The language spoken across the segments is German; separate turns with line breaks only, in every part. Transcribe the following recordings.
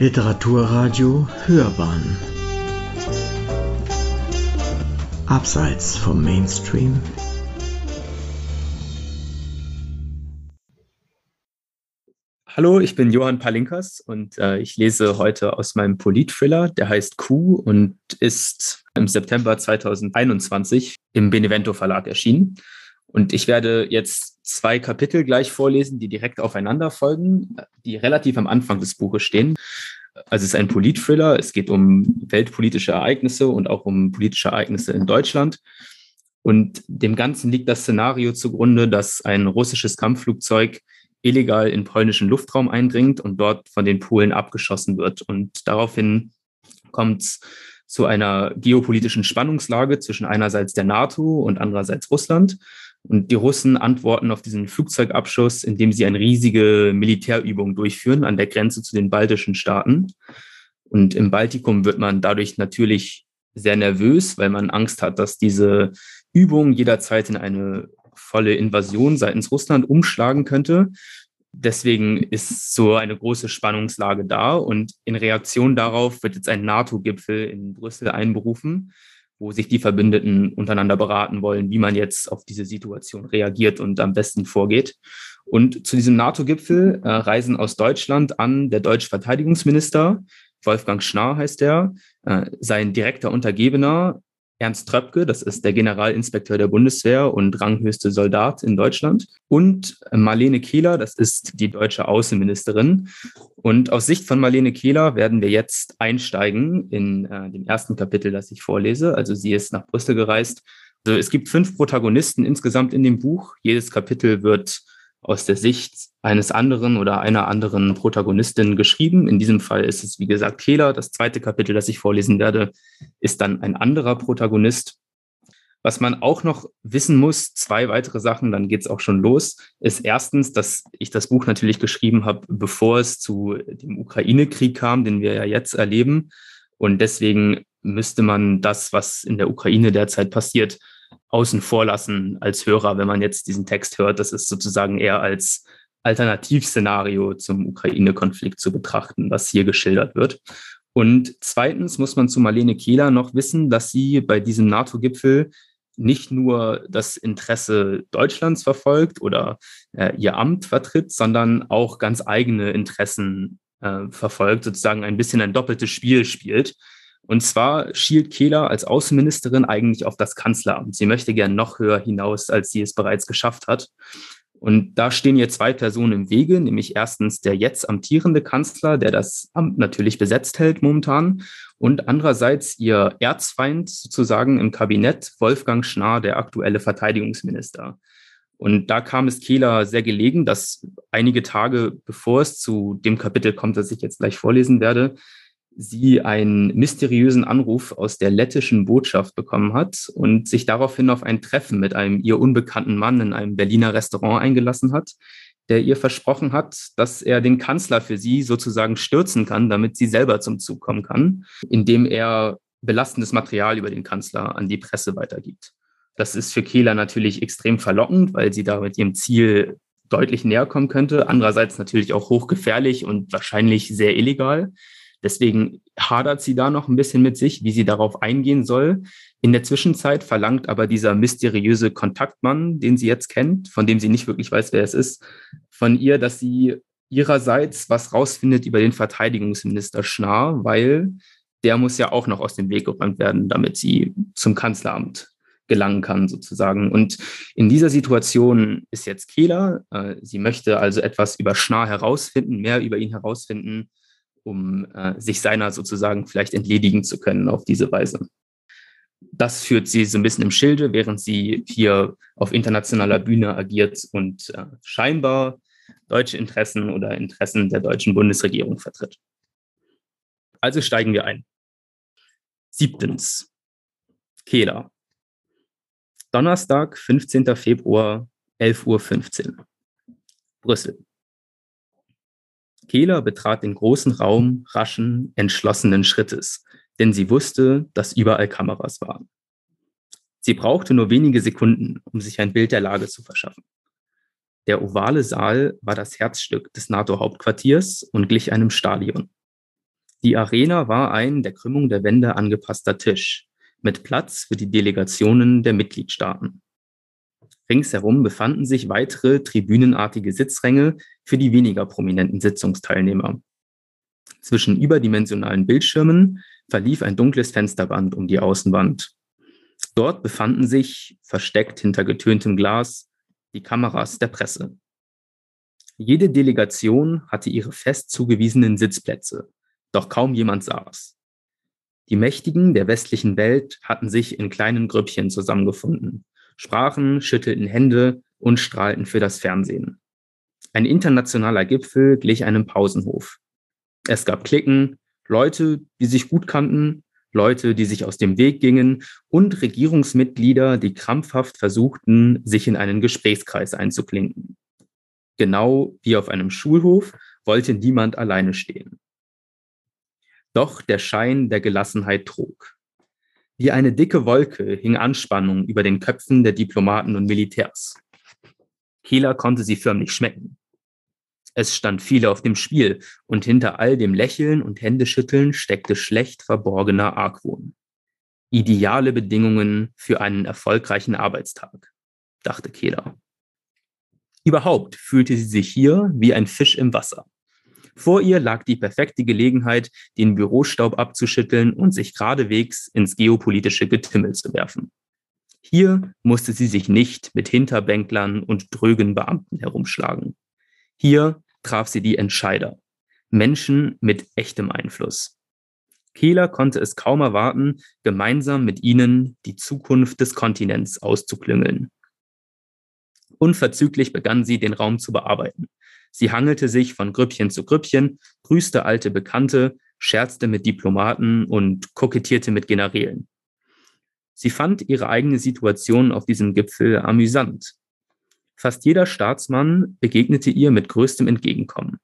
Literaturradio Hörbahn Abseits vom Mainstream
Hallo, ich bin Johann Palinkas und äh, ich lese heute aus meinem Polit-Thriller, der heißt Q und ist im September 2021 im Benevento Verlag erschienen. Und ich werde jetzt zwei Kapitel gleich vorlesen, die direkt aufeinander folgen, die relativ am Anfang des Buches stehen. Also es ist ein Polit-Thriller, es geht um weltpolitische Ereignisse und auch um politische Ereignisse in Deutschland. Und dem Ganzen liegt das Szenario zugrunde, dass ein russisches Kampfflugzeug illegal in polnischen Luftraum eindringt und dort von den Polen abgeschossen wird. Und daraufhin kommt es zu einer geopolitischen Spannungslage zwischen einerseits der NATO und andererseits Russland. Und die Russen antworten auf diesen Flugzeugabschuss, indem sie eine riesige Militärübung durchführen an der Grenze zu den baltischen Staaten. Und im Baltikum wird man dadurch natürlich sehr nervös, weil man Angst hat, dass diese Übung jederzeit in eine volle Invasion seitens Russland umschlagen könnte. Deswegen ist so eine große Spannungslage da und in Reaktion darauf wird jetzt ein NATO-Gipfel in Brüssel einberufen, wo sich die Verbündeten untereinander beraten wollen, wie man jetzt auf diese Situation reagiert und am besten vorgeht. Und zu diesem NATO-Gipfel äh, reisen aus Deutschland an der deutsche Verteidigungsminister, Wolfgang Schnarr heißt er, äh, sein direkter Untergebener Ernst Tröpke, das ist der Generalinspekteur der Bundeswehr und ranghöchste Soldat in Deutschland. Und Marlene Kehler, das ist die deutsche Außenministerin. Und aus Sicht von Marlene Kehler werden wir jetzt einsteigen in äh, dem ersten Kapitel, das ich vorlese. Also sie ist nach Brüssel gereist. Also es gibt fünf Protagonisten insgesamt in dem Buch. Jedes Kapitel wird aus der Sicht eines anderen oder einer anderen Protagonistin geschrieben. In diesem Fall ist es, wie gesagt, Kehler. Das zweite Kapitel, das ich vorlesen werde, ist dann ein anderer Protagonist. Was man auch noch wissen muss, zwei weitere Sachen, dann geht es auch schon los, ist erstens, dass ich das Buch natürlich geschrieben habe, bevor es zu dem Ukraine-Krieg kam, den wir ja jetzt erleben. Und deswegen müsste man das, was in der Ukraine derzeit passiert, außen vor lassen als Hörer, wenn man jetzt diesen Text hört. Das ist sozusagen eher als Alternativszenario zum Ukraine-Konflikt zu betrachten, was hier geschildert wird. Und zweitens muss man zu Marlene Kehler noch wissen, dass sie bei diesem NATO-Gipfel nicht nur das Interesse Deutschlands verfolgt oder äh, ihr Amt vertritt, sondern auch ganz eigene Interessen äh, verfolgt, sozusagen ein bisschen ein doppeltes Spiel spielt. Und zwar schielt Kehler als Außenministerin eigentlich auf das Kanzleramt. Sie möchte gern noch höher hinaus, als sie es bereits geschafft hat. Und da stehen ihr zwei Personen im Wege, nämlich erstens der jetzt amtierende Kanzler, der das Amt natürlich besetzt hält momentan, und andererseits ihr Erzfeind sozusagen im Kabinett, Wolfgang Schnarr, der aktuelle Verteidigungsminister. Und da kam es Kehler sehr gelegen, dass einige Tage bevor es zu dem Kapitel kommt, das ich jetzt gleich vorlesen werde, sie einen mysteriösen Anruf aus der lettischen Botschaft bekommen hat und sich daraufhin auf ein Treffen mit einem ihr unbekannten Mann in einem Berliner Restaurant eingelassen hat, der ihr versprochen hat, dass er den Kanzler für sie sozusagen stürzen kann, damit sie selber zum Zug kommen kann, indem er belastendes Material über den Kanzler an die Presse weitergibt. Das ist für Kehler natürlich extrem verlockend, weil sie da mit ihrem Ziel deutlich näher kommen könnte. Andererseits natürlich auch hochgefährlich und wahrscheinlich sehr illegal. Deswegen hadert sie da noch ein bisschen mit sich, wie sie darauf eingehen soll. In der Zwischenzeit verlangt aber dieser mysteriöse Kontaktmann, den sie jetzt kennt, von dem sie nicht wirklich weiß, wer es ist, von ihr, dass sie ihrerseits was rausfindet über den Verteidigungsminister Schnarr, weil der muss ja auch noch aus dem Weg geräumt werden, damit sie zum Kanzleramt gelangen kann, sozusagen. Und in dieser Situation ist jetzt Kehler. Äh, sie möchte also etwas über Schnarr herausfinden, mehr über ihn herausfinden um äh, sich seiner sozusagen vielleicht entledigen zu können auf diese Weise. Das führt sie so ein bisschen im Schilde, während sie hier auf internationaler Bühne agiert und äh, scheinbar deutsche Interessen oder Interessen der deutschen Bundesregierung vertritt. Also steigen wir ein. Siebtens. Kehler. Donnerstag, 15. Februar, 11.15 Uhr. Brüssel. Kehler betrat den großen Raum raschen, entschlossenen Schrittes, denn sie wusste, dass überall Kameras waren. Sie brauchte nur wenige Sekunden, um sich ein Bild der Lage zu verschaffen. Der ovale Saal war das Herzstück des NATO-Hauptquartiers und glich einem Stadion. Die Arena war ein der Krümmung der Wände angepasster Tisch mit Platz für die Delegationen der Mitgliedstaaten. Ringsherum befanden sich weitere tribünenartige Sitzränge für die weniger prominenten Sitzungsteilnehmer. Zwischen überdimensionalen Bildschirmen verlief ein dunkles Fensterband um die Außenwand. Dort befanden sich, versteckt hinter getöntem Glas, die Kameras der Presse. Jede Delegation hatte ihre fest zugewiesenen Sitzplätze, doch kaum jemand saß. Die Mächtigen der westlichen Welt hatten sich in kleinen Grüppchen zusammengefunden, sprachen, schüttelten Hände und strahlten für das Fernsehen. Ein internationaler Gipfel glich einem Pausenhof. Es gab Klicken, Leute, die sich gut kannten, Leute, die sich aus dem Weg gingen und Regierungsmitglieder, die krampfhaft versuchten, sich in einen Gesprächskreis einzuklinken. Genau wie auf einem Schulhof wollte niemand alleine stehen. Doch der Schein der Gelassenheit trug. Wie eine dicke Wolke hing Anspannung über den Köpfen der Diplomaten und Militärs. Kieler konnte sie förmlich schmecken. Es stand viel auf dem Spiel und hinter all dem Lächeln und Händeschütteln steckte schlecht verborgener Argwohn. Ideale Bedingungen für einen erfolgreichen Arbeitstag, dachte Kehler. Überhaupt fühlte sie sich hier wie ein Fisch im Wasser. Vor ihr lag die perfekte Gelegenheit, den Bürostaub abzuschütteln und sich geradewegs ins geopolitische Getümmel zu werfen. Hier musste sie sich nicht mit Hinterbänklern und drögen Beamten herumschlagen. Hier traf sie die Entscheider, Menschen mit echtem Einfluss. Kehler konnte es kaum erwarten, gemeinsam mit ihnen die Zukunft des Kontinents auszuklüngeln. Unverzüglich begann sie, den Raum zu bearbeiten. Sie hangelte sich von Grüppchen zu Grüppchen, grüßte alte Bekannte, scherzte mit Diplomaten und kokettierte mit Generälen. Sie fand ihre eigene Situation auf diesem Gipfel amüsant. Fast jeder Staatsmann begegnete ihr mit größtem Entgegenkommen.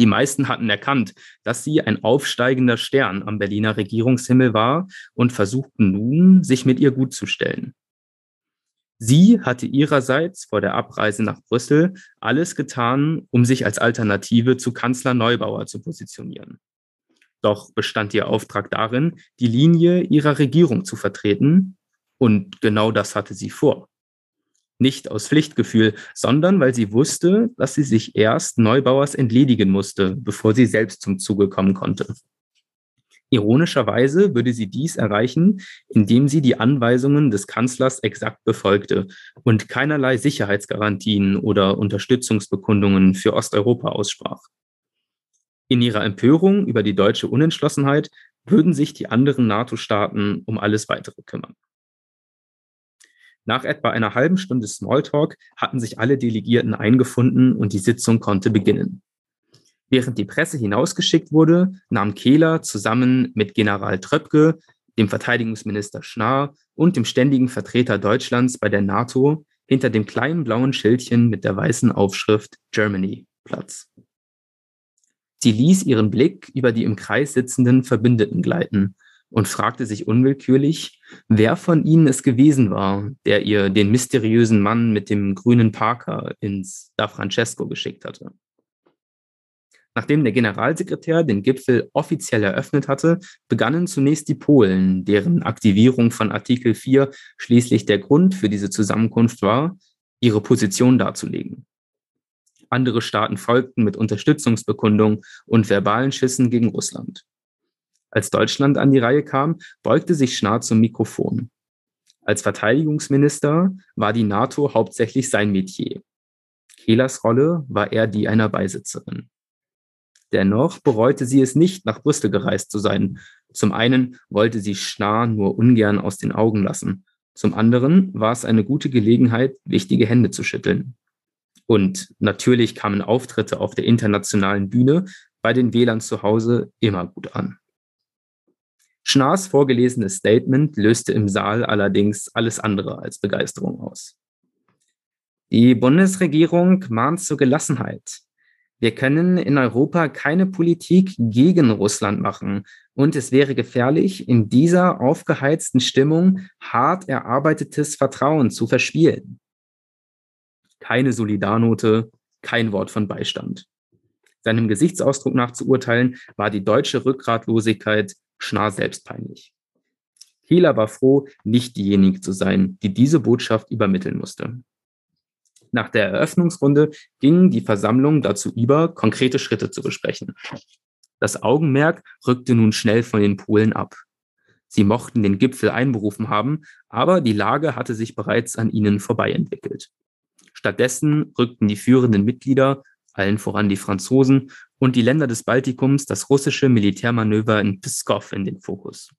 Die meisten hatten erkannt, dass sie ein aufsteigender Stern am Berliner Regierungshimmel war und versuchten nun, sich mit ihr gutzustellen. Sie hatte ihrerseits vor der Abreise nach Brüssel alles getan, um sich als Alternative zu Kanzler Neubauer zu positionieren. Doch bestand ihr Auftrag darin, die Linie ihrer Regierung zu vertreten, und genau das hatte sie vor. Nicht aus Pflichtgefühl, sondern weil sie wusste, dass sie sich erst Neubauers entledigen musste, bevor sie selbst zum Zuge kommen konnte. Ironischerweise würde sie dies erreichen, indem sie die Anweisungen des Kanzlers exakt befolgte und keinerlei Sicherheitsgarantien oder Unterstützungsbekundungen für Osteuropa aussprach. In ihrer Empörung über die deutsche Unentschlossenheit würden sich die anderen NATO-Staaten um alles weitere kümmern. Nach etwa einer halben Stunde Smalltalk hatten sich alle Delegierten eingefunden und die Sitzung konnte beginnen. Während die Presse hinausgeschickt wurde, nahm Kehler zusammen mit General Tröpke, dem Verteidigungsminister Schnarr und dem ständigen Vertreter Deutschlands bei der NATO hinter dem kleinen blauen Schildchen mit der weißen Aufschrift Germany Platz. Sie ließ ihren Blick über die im Kreis sitzenden Verbündeten gleiten und fragte sich unwillkürlich, wer von ihnen es gewesen war, der ihr den mysteriösen Mann mit dem grünen Parker ins Da Francesco geschickt hatte. Nachdem der Generalsekretär den Gipfel offiziell eröffnet hatte, begannen zunächst die Polen, deren Aktivierung von Artikel 4 schließlich der Grund für diese Zusammenkunft war, ihre Position darzulegen. Andere Staaten folgten mit Unterstützungsbekundungen und verbalen Schissen gegen Russland. Als Deutschland an die Reihe kam, beugte sich Schnarr zum Mikrofon. Als Verteidigungsminister war die NATO hauptsächlich sein Metier. Kehlers Rolle war eher die einer Beisitzerin. Dennoch bereute sie es nicht, nach Brüssel gereist zu sein. Zum einen wollte sie Schnarr nur ungern aus den Augen lassen. Zum anderen war es eine gute Gelegenheit, wichtige Hände zu schütteln. Und natürlich kamen Auftritte auf der internationalen Bühne bei den Wählern zu Hause immer gut an. Schnars vorgelesenes Statement löste im Saal allerdings alles andere als Begeisterung aus. Die Bundesregierung mahnt zur Gelassenheit. Wir können in Europa keine Politik gegen Russland machen. Und es wäre gefährlich, in dieser aufgeheizten Stimmung hart erarbeitetes Vertrauen zu verspielen. Keine Solidarnote, kein Wort von Beistand. Seinem Gesichtsausdruck nach zu urteilen, war die deutsche Rückgratlosigkeit Schnarr selbst peinlich. Kehler war froh, nicht diejenige zu sein, die diese Botschaft übermitteln musste. Nach der Eröffnungsrunde ging die Versammlung dazu über, konkrete Schritte zu besprechen. Das Augenmerk rückte nun schnell von den Polen ab. Sie mochten den Gipfel einberufen haben, aber die Lage hatte sich bereits an ihnen vorbei entwickelt. Stattdessen rückten die führenden Mitglieder, allen voran die Franzosen und die Länder des Baltikums, das russische Militärmanöver in Pskov in den Fokus.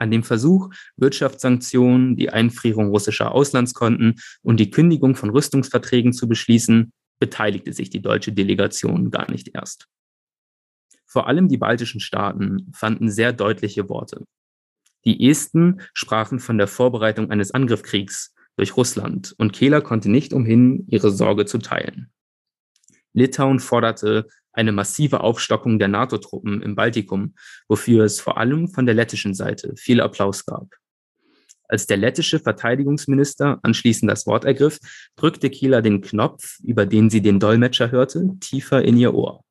An dem Versuch, Wirtschaftssanktionen, die Einfrierung russischer Auslandskonten und die Kündigung von Rüstungsverträgen zu beschließen, beteiligte sich die deutsche Delegation gar nicht erst. Vor allem die baltischen Staaten fanden sehr deutliche Worte. Die Esten sprachen von der Vorbereitung eines Angriffskriegs durch Russland und Kehler konnte nicht umhin, ihre Sorge zu teilen. Litauen forderte eine massive Aufstockung der NATO-Truppen im Baltikum, wofür es vor allem von der lettischen Seite viel Applaus gab. Als der lettische Verteidigungsminister anschließend das Wort ergriff, drückte Kieler den Knopf, über den sie den Dolmetscher hörte, tiefer in ihr Ohr.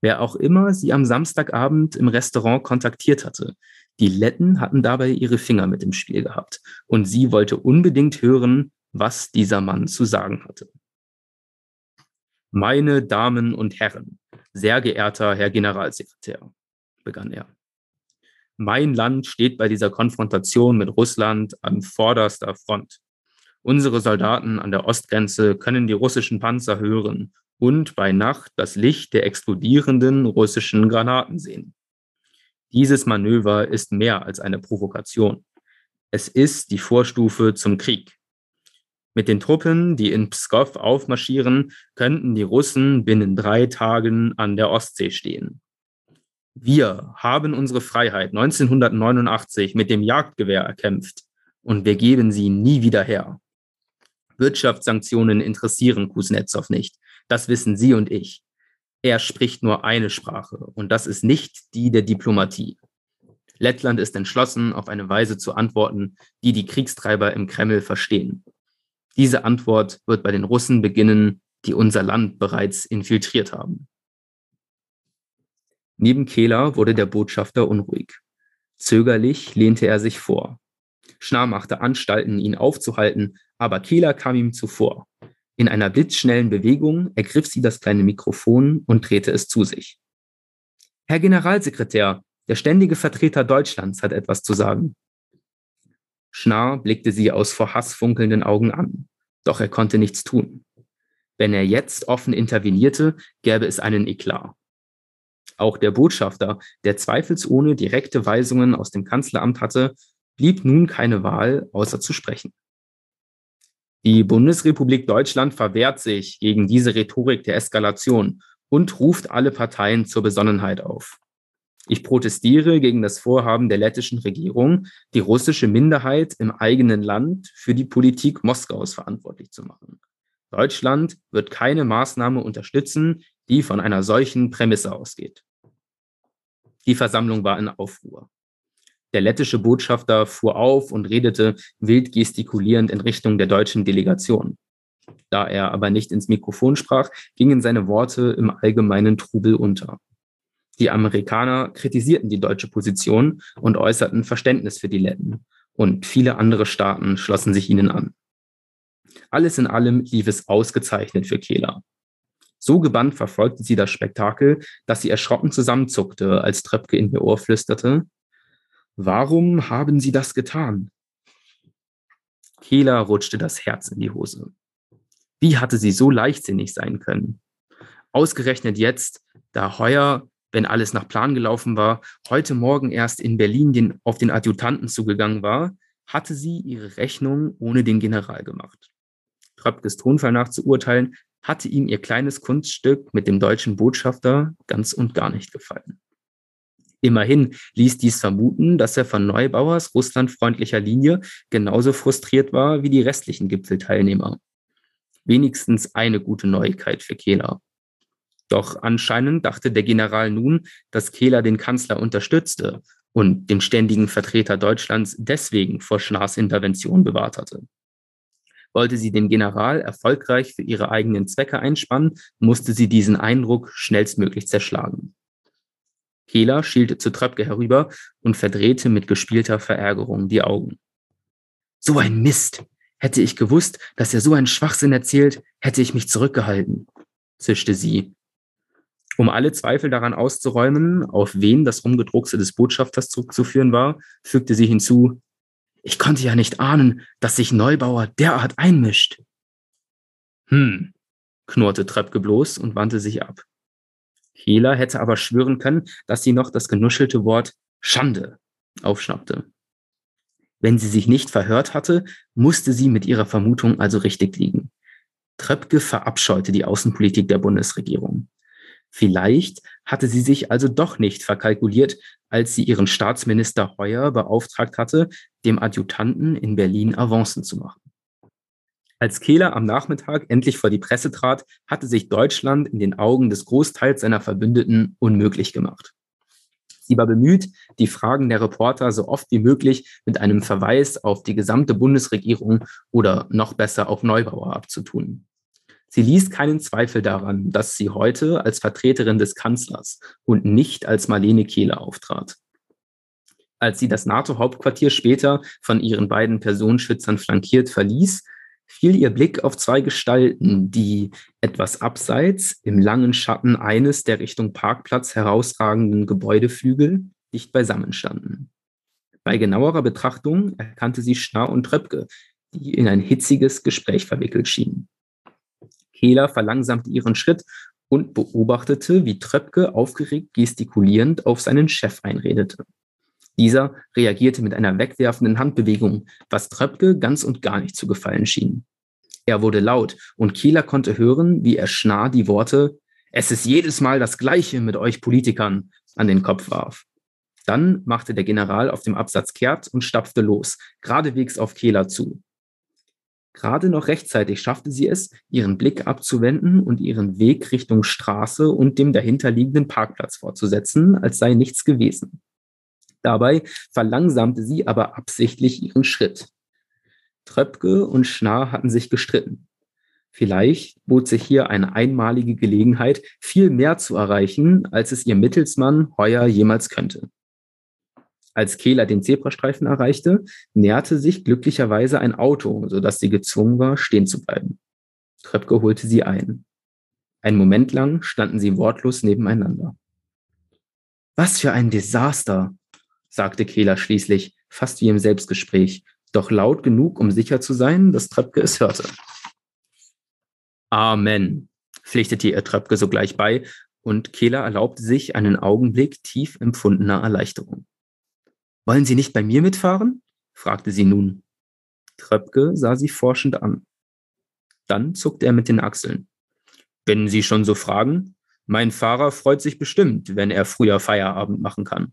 Wer auch immer sie am Samstagabend im Restaurant kontaktiert hatte, die Letten hatten dabei ihre Finger mit im Spiel gehabt und sie wollte unbedingt hören, was dieser Mann zu sagen hatte. Meine Damen und Herren, sehr geehrter Herr Generalsekretär, begann er. Mein Land steht bei dieser Konfrontation mit Russland an vorderster Front. Unsere Soldaten an der Ostgrenze können die russischen Panzer hören und bei Nacht das Licht der explodierenden russischen Granaten sehen. Dieses Manöver ist mehr als eine Provokation. Es ist die Vorstufe zum Krieg. Mit den Truppen, die in Pskov aufmarschieren, könnten die Russen binnen drei Tagen an der Ostsee stehen. Wir haben unsere Freiheit 1989 mit dem Jagdgewehr erkämpft und wir geben sie nie wieder her. Wirtschaftssanktionen interessieren Kuznetsov nicht. Das wissen Sie und ich. Er spricht nur eine Sprache und das ist nicht die der Diplomatie. Lettland ist entschlossen, auf eine Weise zu antworten, die die Kriegstreiber im Kreml verstehen. Diese Antwort wird bei den Russen beginnen, die unser Land bereits infiltriert haben. Neben Kehler wurde der Botschafter unruhig. Zögerlich lehnte er sich vor. Schnarr machte Anstalten, ihn aufzuhalten, aber Kehler kam ihm zuvor. In einer blitzschnellen Bewegung ergriff sie das kleine Mikrofon und drehte es zu sich. Herr Generalsekretär, der ständige Vertreter Deutschlands hat etwas zu sagen. Schnarr blickte sie aus vor Hass funkelnden Augen an, doch er konnte nichts tun. Wenn er jetzt offen intervenierte, gäbe es einen Eklat. Auch der Botschafter, der zweifelsohne direkte Weisungen aus dem Kanzleramt hatte, blieb nun keine Wahl, außer zu sprechen. Die Bundesrepublik Deutschland verwehrt sich gegen diese Rhetorik der Eskalation und ruft alle Parteien zur Besonnenheit auf. Ich protestiere gegen das Vorhaben der lettischen Regierung, die russische Minderheit im eigenen Land für die Politik Moskaus verantwortlich zu machen. Deutschland wird keine Maßnahme unterstützen, die von einer solchen Prämisse ausgeht. Die Versammlung war in Aufruhr. Der lettische Botschafter fuhr auf und redete wild gestikulierend in Richtung der deutschen Delegation. Da er aber nicht ins Mikrofon sprach, gingen seine Worte im allgemeinen Trubel unter. Die Amerikaner kritisierten die deutsche Position und äußerten Verständnis für die Letten. Und viele andere Staaten schlossen sich ihnen an. Alles in allem lief es ausgezeichnet für Kehler. So gebannt verfolgte sie das Spektakel, dass sie erschrocken zusammenzuckte, als Tröpke in ihr Ohr flüsterte, Warum haben Sie das getan? Kehler rutschte das Herz in die Hose. Wie hatte sie so leichtsinnig sein können? Ausgerechnet jetzt, da Heuer wenn alles nach Plan gelaufen war, heute Morgen erst in Berlin den, auf den Adjutanten zugegangen war, hatte sie ihre Rechnung ohne den General gemacht. Tröpkes Tonfall nach zu urteilen, hatte ihm ihr kleines Kunststück mit dem deutschen Botschafter ganz und gar nicht gefallen. Immerhin ließ dies vermuten, dass er von Neubauers russlandfreundlicher Linie genauso frustriert war wie die restlichen Gipfelteilnehmer. Wenigstens eine gute Neuigkeit für Kehler. Doch anscheinend dachte der General nun, dass Kehler den Kanzler unterstützte und den ständigen Vertreter Deutschlands deswegen vor Schnars Intervention bewahrt hatte. Wollte sie den General erfolgreich für ihre eigenen Zwecke einspannen, musste sie diesen Eindruck schnellstmöglich zerschlagen. Kehler schielte zu Tröpke herüber und verdrehte mit gespielter Verärgerung die Augen. So ein Mist! Hätte ich gewusst, dass er so einen Schwachsinn erzählt, hätte ich mich zurückgehalten, zischte sie. Um alle Zweifel daran auszuräumen, auf wen das Rumgedruckse des Botschafters zurückzuführen war, fügte sie hinzu, ich konnte ja nicht ahnen, dass sich Neubauer derart einmischt. Hm, knurrte Tröpke bloß und wandte sich ab. Kehler hätte aber schwören können, dass sie noch das genuschelte Wort Schande aufschnappte. Wenn sie sich nicht verhört hatte, musste sie mit ihrer Vermutung also richtig liegen. Tröpke verabscheute die Außenpolitik der Bundesregierung. Vielleicht hatte sie sich also doch nicht verkalkuliert, als sie ihren Staatsminister Heuer beauftragt hatte, dem Adjutanten in Berlin Avancen zu machen. Als Kehler am Nachmittag endlich vor die Presse trat, hatte sich Deutschland in den Augen des Großteils seiner Verbündeten unmöglich gemacht. Sie war bemüht, die Fragen der Reporter so oft wie möglich mit einem Verweis auf die gesamte Bundesregierung oder noch besser auf Neubauer abzutun. Sie ließ keinen Zweifel daran, dass sie heute als Vertreterin des Kanzlers und nicht als Marlene Kehle auftrat. Als sie das NATO-Hauptquartier später von ihren beiden Personenschützern flankiert verließ, fiel ihr Blick auf zwei Gestalten, die etwas abseits im langen Schatten eines der Richtung Parkplatz herausragenden Gebäudeflügel dicht beisammen standen. Bei genauerer Betrachtung erkannte sie Schnarr und Tröpke, die in ein hitziges Gespräch verwickelt schienen. Kehler verlangsamte ihren Schritt und beobachtete, wie Tröpke aufgeregt gestikulierend auf seinen Chef einredete. Dieser reagierte mit einer wegwerfenden Handbewegung, was Tröpke ganz und gar nicht zu gefallen schien. Er wurde laut und Kieler konnte hören, wie er Schnarr die Worte Es ist jedes Mal das Gleiche mit euch Politikern an den Kopf warf. Dann machte der General auf dem Absatz kehrt und stapfte los, geradewegs auf Kehler zu. Gerade noch rechtzeitig schaffte sie es, ihren Blick abzuwenden und ihren Weg Richtung Straße und dem dahinterliegenden Parkplatz fortzusetzen, als sei nichts gewesen. Dabei verlangsamte sie aber absichtlich ihren Schritt. Tröpke und Schnarr hatten sich gestritten. Vielleicht bot sich hier eine einmalige Gelegenheit, viel mehr zu erreichen, als es ihr Mittelsmann Heuer jemals könnte. Als Kehler den Zebrastreifen erreichte, näherte sich glücklicherweise ein Auto, sodass sie gezwungen war, stehen zu bleiben. Tröpke holte sie ein. Einen Moment lang standen sie wortlos nebeneinander. Was für ein Desaster, sagte Kehler schließlich, fast wie im Selbstgespräch, doch laut genug, um sicher zu sein, dass Tröpke es hörte. Amen, pflichtete ihr Tröpke sogleich bei, und Kehler erlaubte sich einen Augenblick tief empfundener Erleichterung. Wollen Sie nicht bei mir mitfahren? fragte sie nun. Tröpke sah sie forschend an. Dann zuckte er mit den Achseln. Wenn Sie schon so fragen, mein Fahrer freut sich bestimmt, wenn er früher Feierabend machen kann.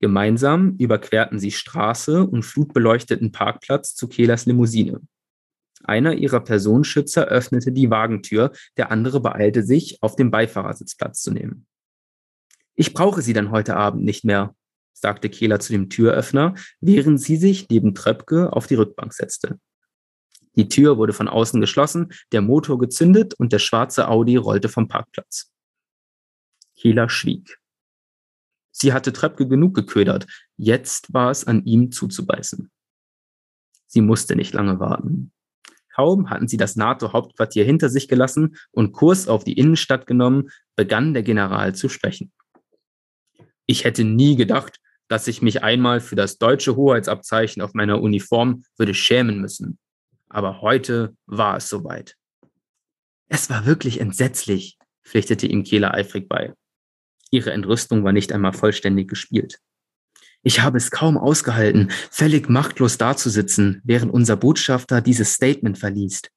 Gemeinsam überquerten sie Straße und flutbeleuchteten Parkplatz zu Kehlers Limousine. Einer ihrer Personenschützer öffnete die Wagentür, der andere beeilte sich, auf dem Beifahrersitz Platz zu nehmen. Ich brauche Sie dann heute Abend nicht mehr, sagte Kehler zu dem Türöffner, während sie sich neben Tröpke auf die Rückbank setzte. Die Tür wurde von außen geschlossen, der Motor gezündet und der schwarze Audi rollte vom Parkplatz. Kehler schwieg. Sie hatte Tröpke genug geködert. Jetzt war es an ihm zuzubeißen. Sie musste nicht lange warten. Kaum hatten sie das NATO-Hauptquartier hinter sich gelassen und Kurs auf die Innenstadt genommen, begann der General zu sprechen. Ich hätte nie gedacht, dass ich mich einmal für das deutsche Hoheitsabzeichen auf meiner Uniform würde schämen müssen. Aber heute war es soweit. Es war wirklich entsetzlich, pflichtete ihm Kehler eifrig bei. Ihre Entrüstung war nicht einmal vollständig gespielt. Ich habe es kaum ausgehalten, völlig machtlos dazusitzen, während unser Botschafter dieses Statement verliest.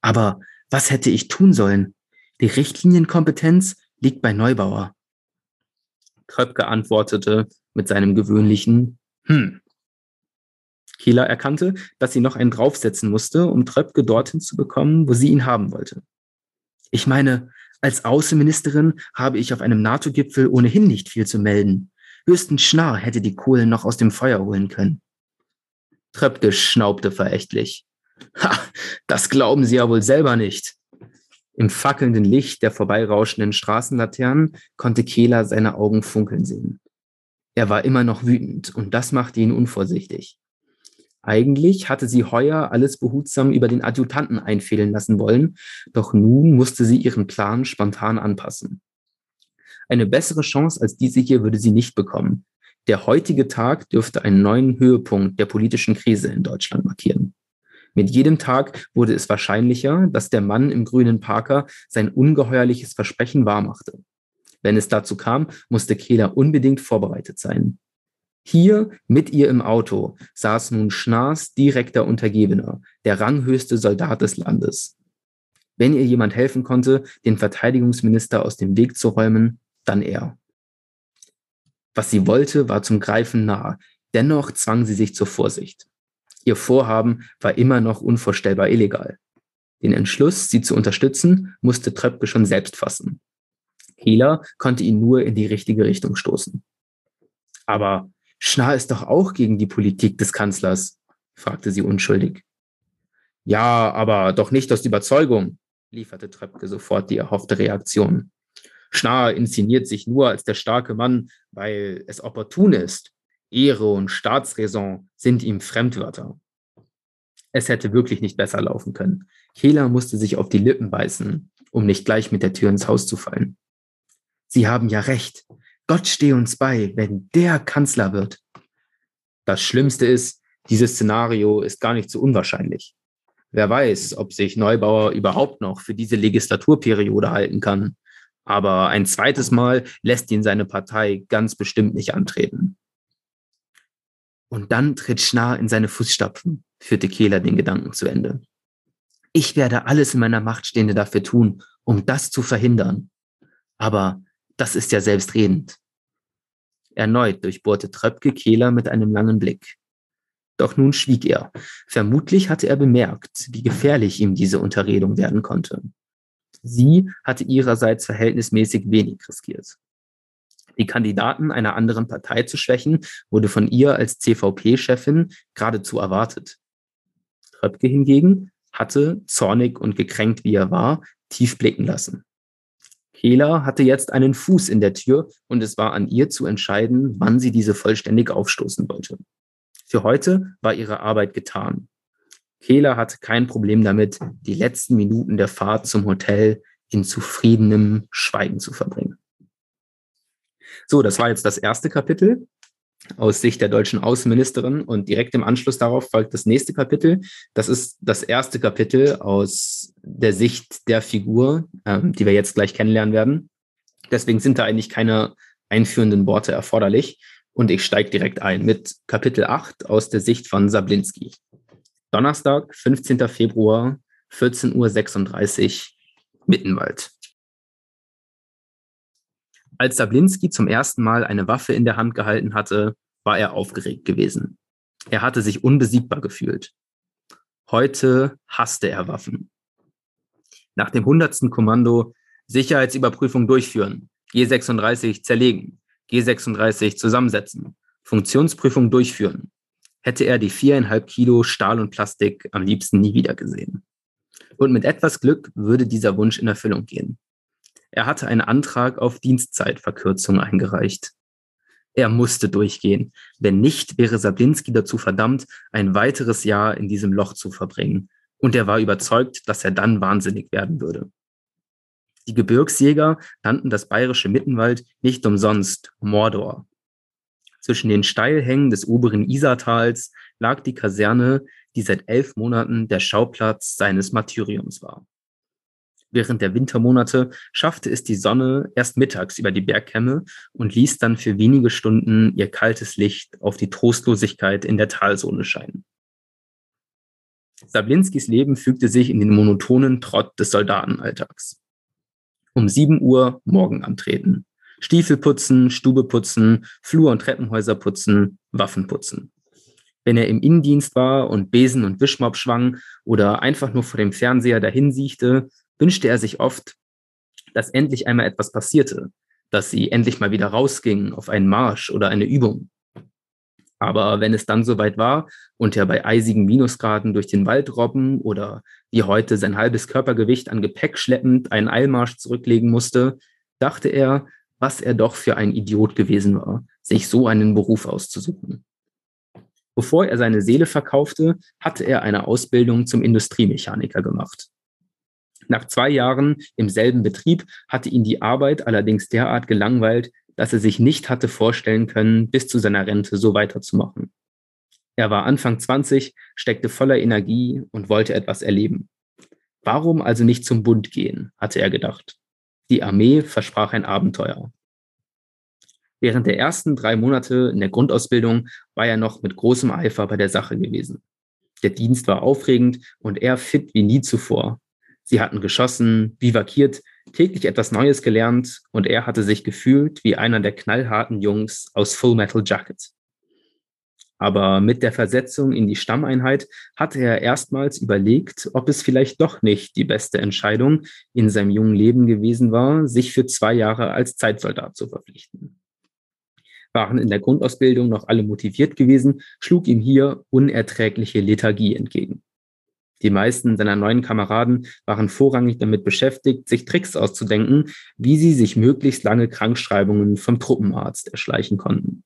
Aber was hätte ich tun sollen? Die Richtlinienkompetenz liegt bei Neubauer. Kröpke antwortete mit seinem gewöhnlichen Hm. Kieler erkannte, dass sie noch einen draufsetzen musste, um Tröpke dorthin zu bekommen, wo sie ihn haben wollte. Ich meine, als Außenministerin habe ich auf einem NATO-Gipfel ohnehin nicht viel zu melden. Höchstens Schnarr hätte die Kohlen noch aus dem Feuer holen können. Tröpke schnaubte verächtlich. Ha, das glauben Sie ja wohl selber nicht. Im fackelnden Licht der vorbeirauschenden Straßenlaternen konnte Kehler seine Augen funkeln sehen. Er war immer noch wütend und das machte ihn unvorsichtig. Eigentlich hatte sie heuer alles behutsam über den Adjutanten einfehlen lassen wollen, doch nun musste sie ihren Plan spontan anpassen. Eine bessere Chance als diese hier würde sie nicht bekommen. Der heutige Tag dürfte einen neuen Höhepunkt der politischen Krise in Deutschland markieren. Mit jedem Tag wurde es wahrscheinlicher, dass der Mann im grünen Parker sein ungeheuerliches Versprechen wahrmachte. Wenn es dazu kam, musste Kehler unbedingt vorbereitet sein. Hier mit ihr im Auto saß nun Schnaas direkter Untergebener, der ranghöchste Soldat des Landes. Wenn ihr jemand helfen konnte, den Verteidigungsminister aus dem Weg zu räumen, dann er. Was sie wollte, war zum Greifen nah. Dennoch zwang sie sich zur Vorsicht. Ihr Vorhaben war immer noch unvorstellbar illegal. Den Entschluss, sie zu unterstützen, musste Tröpke schon selbst fassen. Hehler konnte ihn nur in die richtige Richtung stoßen. Aber Schnarr ist doch auch gegen die Politik des Kanzlers, fragte sie unschuldig. Ja, aber doch nicht aus Überzeugung, lieferte Tröpke sofort die erhoffte Reaktion. Schnarr inszeniert sich nur als der starke Mann, weil es opportun ist. Ehre und Staatsräson sind ihm Fremdwörter. Es hätte wirklich nicht besser laufen können. Kehler musste sich auf die Lippen beißen, um nicht gleich mit der Tür ins Haus zu fallen. Sie haben ja recht. Gott stehe uns bei, wenn der Kanzler wird. Das Schlimmste ist, dieses Szenario ist gar nicht so unwahrscheinlich. Wer weiß, ob sich Neubauer überhaupt noch für diese Legislaturperiode halten kann. Aber ein zweites Mal lässt ihn seine Partei ganz bestimmt nicht antreten. Und dann tritt Schnarr in seine Fußstapfen, führte Kehler den Gedanken zu Ende. Ich werde alles in meiner Macht Stehende dafür tun, um das zu verhindern. Aber das ist ja selbstredend. Erneut durchbohrte Tröpke Kehler mit einem langen Blick. Doch nun schwieg er. Vermutlich hatte er bemerkt, wie gefährlich ihm diese Unterredung werden konnte. Sie hatte ihrerseits verhältnismäßig wenig riskiert. Die Kandidaten einer anderen Partei zu schwächen, wurde von ihr als CVP-Chefin geradezu erwartet. Tröpke hingegen hatte, zornig und gekränkt wie er war, tief blicken lassen. Kehler hatte jetzt einen Fuß in der Tür und es war an ihr zu entscheiden, wann sie diese vollständig aufstoßen wollte. Für heute war ihre Arbeit getan. Kehler hatte kein Problem damit, die letzten Minuten der Fahrt zum Hotel in zufriedenem Schweigen zu verbringen. So, das war jetzt das erste Kapitel aus Sicht der deutschen Außenministerin und direkt im Anschluss darauf folgt das nächste Kapitel. Das ist das erste Kapitel aus der Sicht der Figur, ähm, die wir jetzt gleich kennenlernen werden. Deswegen sind da eigentlich keine einführenden Worte erforderlich und ich steige direkt ein mit Kapitel 8 aus der Sicht von Sablinski. Donnerstag, 15. Februar, 14.36 Uhr, Mittenwald. Als Sablinski zum ersten Mal eine Waffe in der Hand gehalten hatte, war er aufgeregt gewesen. Er hatte sich unbesiegbar gefühlt. Heute hasste er Waffen. Nach dem hundertsten Kommando Sicherheitsüberprüfung durchführen, G36 zerlegen, G36 zusammensetzen, Funktionsprüfung durchführen, hätte er die viereinhalb Kilo Stahl und Plastik am liebsten nie wieder gesehen. Und mit etwas Glück würde dieser Wunsch in Erfüllung gehen. Er hatte einen Antrag auf Dienstzeitverkürzung eingereicht. Er musste durchgehen. Wenn nicht, wäre Sablinski dazu verdammt, ein weiteres Jahr in diesem Loch zu verbringen. Und er war überzeugt, dass er dann wahnsinnig werden würde. Die Gebirgsjäger nannten das bayerische Mittenwald nicht umsonst Mordor. Zwischen den Steilhängen des oberen Isartals lag die Kaserne, die seit elf Monaten der Schauplatz seines Martyriums war. Während der Wintermonate schaffte es die Sonne erst mittags über die Bergkämme und ließ dann für wenige Stunden ihr kaltes Licht auf die Trostlosigkeit in der Talsohle scheinen. Sablinskis Leben fügte sich in den monotonen Trott des Soldatenalltags. Um sieben Uhr morgen antreten. Stiefel putzen, Stube putzen, Flur- und Treppenhäuser putzen, Waffen putzen. Wenn er im Innendienst war und Besen und Wischmopp schwang oder einfach nur vor dem Fernseher dahinsiechte, wünschte er sich oft, dass endlich einmal etwas passierte, dass sie endlich mal wieder rausgingen auf einen Marsch oder eine Übung. Aber wenn es dann soweit war und er bei eisigen Minusgraden durch den Wald robben oder wie heute sein halbes Körpergewicht an Gepäck schleppend einen Eilmarsch zurücklegen musste, dachte er, was er doch für ein Idiot gewesen war, sich so einen Beruf auszusuchen. Bevor er seine Seele verkaufte, hatte er eine Ausbildung zum Industriemechaniker gemacht. Nach zwei Jahren im selben Betrieb hatte ihn die Arbeit allerdings derart gelangweilt, dass er sich nicht hatte vorstellen können, bis zu seiner Rente so weiterzumachen. Er war Anfang 20, steckte voller Energie und wollte etwas erleben. Warum also nicht zum Bund gehen, hatte er gedacht. Die Armee versprach ein Abenteuer. Während der ersten drei Monate in der Grundausbildung war er noch mit großem Eifer bei der Sache gewesen. Der Dienst war aufregend und er fit wie nie zuvor. Sie hatten geschossen, bivakiert, täglich etwas Neues gelernt und er hatte sich gefühlt wie einer der knallharten Jungs aus Full Metal Jacket. Aber mit der Versetzung in die Stammeinheit hatte er erstmals überlegt, ob es vielleicht doch nicht die beste Entscheidung in seinem jungen Leben gewesen war, sich für zwei Jahre als Zeitsoldat zu verpflichten. Waren in der Grundausbildung noch alle motiviert gewesen, schlug ihm hier unerträgliche Lethargie entgegen. Die meisten seiner neuen Kameraden waren vorrangig damit beschäftigt, sich Tricks auszudenken, wie sie sich möglichst lange Krankschreibungen vom Truppenarzt erschleichen konnten.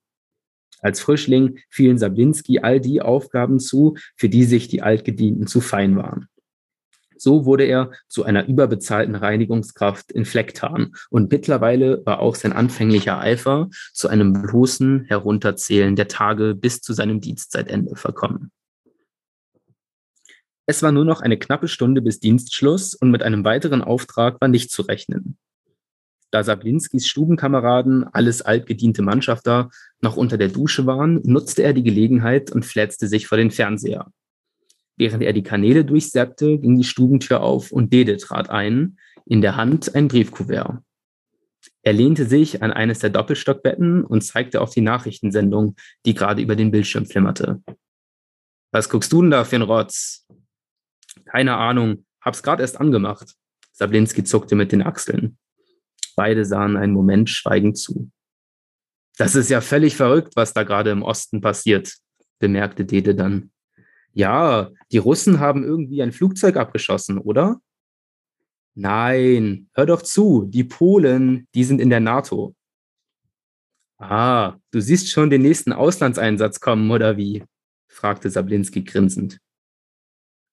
Als Frischling fielen Sablinski all die Aufgaben zu, für die sich die Altgedienten zu fein waren. So wurde er zu einer überbezahlten Reinigungskraft in Flecktarn und mittlerweile war auch sein anfänglicher Eifer zu einem bloßen Herunterzählen der Tage bis zu seinem Dienstzeitende verkommen. Es war nur noch eine knappe Stunde bis Dienstschluss und mit einem weiteren Auftrag war nicht zu rechnen. Da Sablinskis Stubenkameraden, alles altgediente Mannschafter, noch unter der Dusche waren, nutzte er die Gelegenheit und fletzte sich vor den Fernseher. Während er die Kanäle durchseppte, ging die Stubentür auf und Dede trat ein, in der Hand ein Briefkuvert. Er lehnte sich an eines der Doppelstockbetten und zeigte auf die Nachrichtensendung, die gerade über den Bildschirm flimmerte. Was guckst du denn da für ein Rotz? Keine Ahnung, hab's gerade erst angemacht. Sablinski zuckte mit den Achseln. Beide sahen einen Moment schweigend zu. Das ist ja völlig verrückt, was da gerade im Osten passiert, bemerkte Dede dann. Ja, die Russen haben irgendwie ein Flugzeug abgeschossen, oder? Nein, hör doch zu, die Polen, die sind in der NATO. Ah, du siehst schon den nächsten Auslandseinsatz kommen, oder wie? fragte Sablinski grinsend.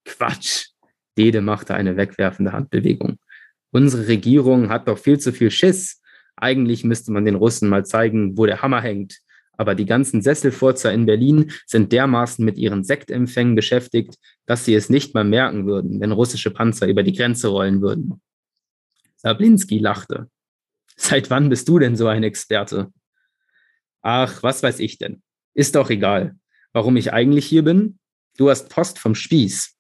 Quatsch. Dede machte eine wegwerfende Handbewegung. Unsere Regierung hat doch viel zu viel Schiss. Eigentlich müsste man den Russen mal zeigen, wo der Hammer hängt. Aber die ganzen Sesselfurzer in Berlin sind dermaßen mit ihren Sektempfängen beschäftigt, dass sie es nicht mal merken würden, wenn russische Panzer über die Grenze rollen würden. Sablinski lachte. Seit wann bist du denn so ein Experte? Ach, was weiß ich denn? Ist doch egal. Warum ich eigentlich hier bin? Du hast Post vom Spieß.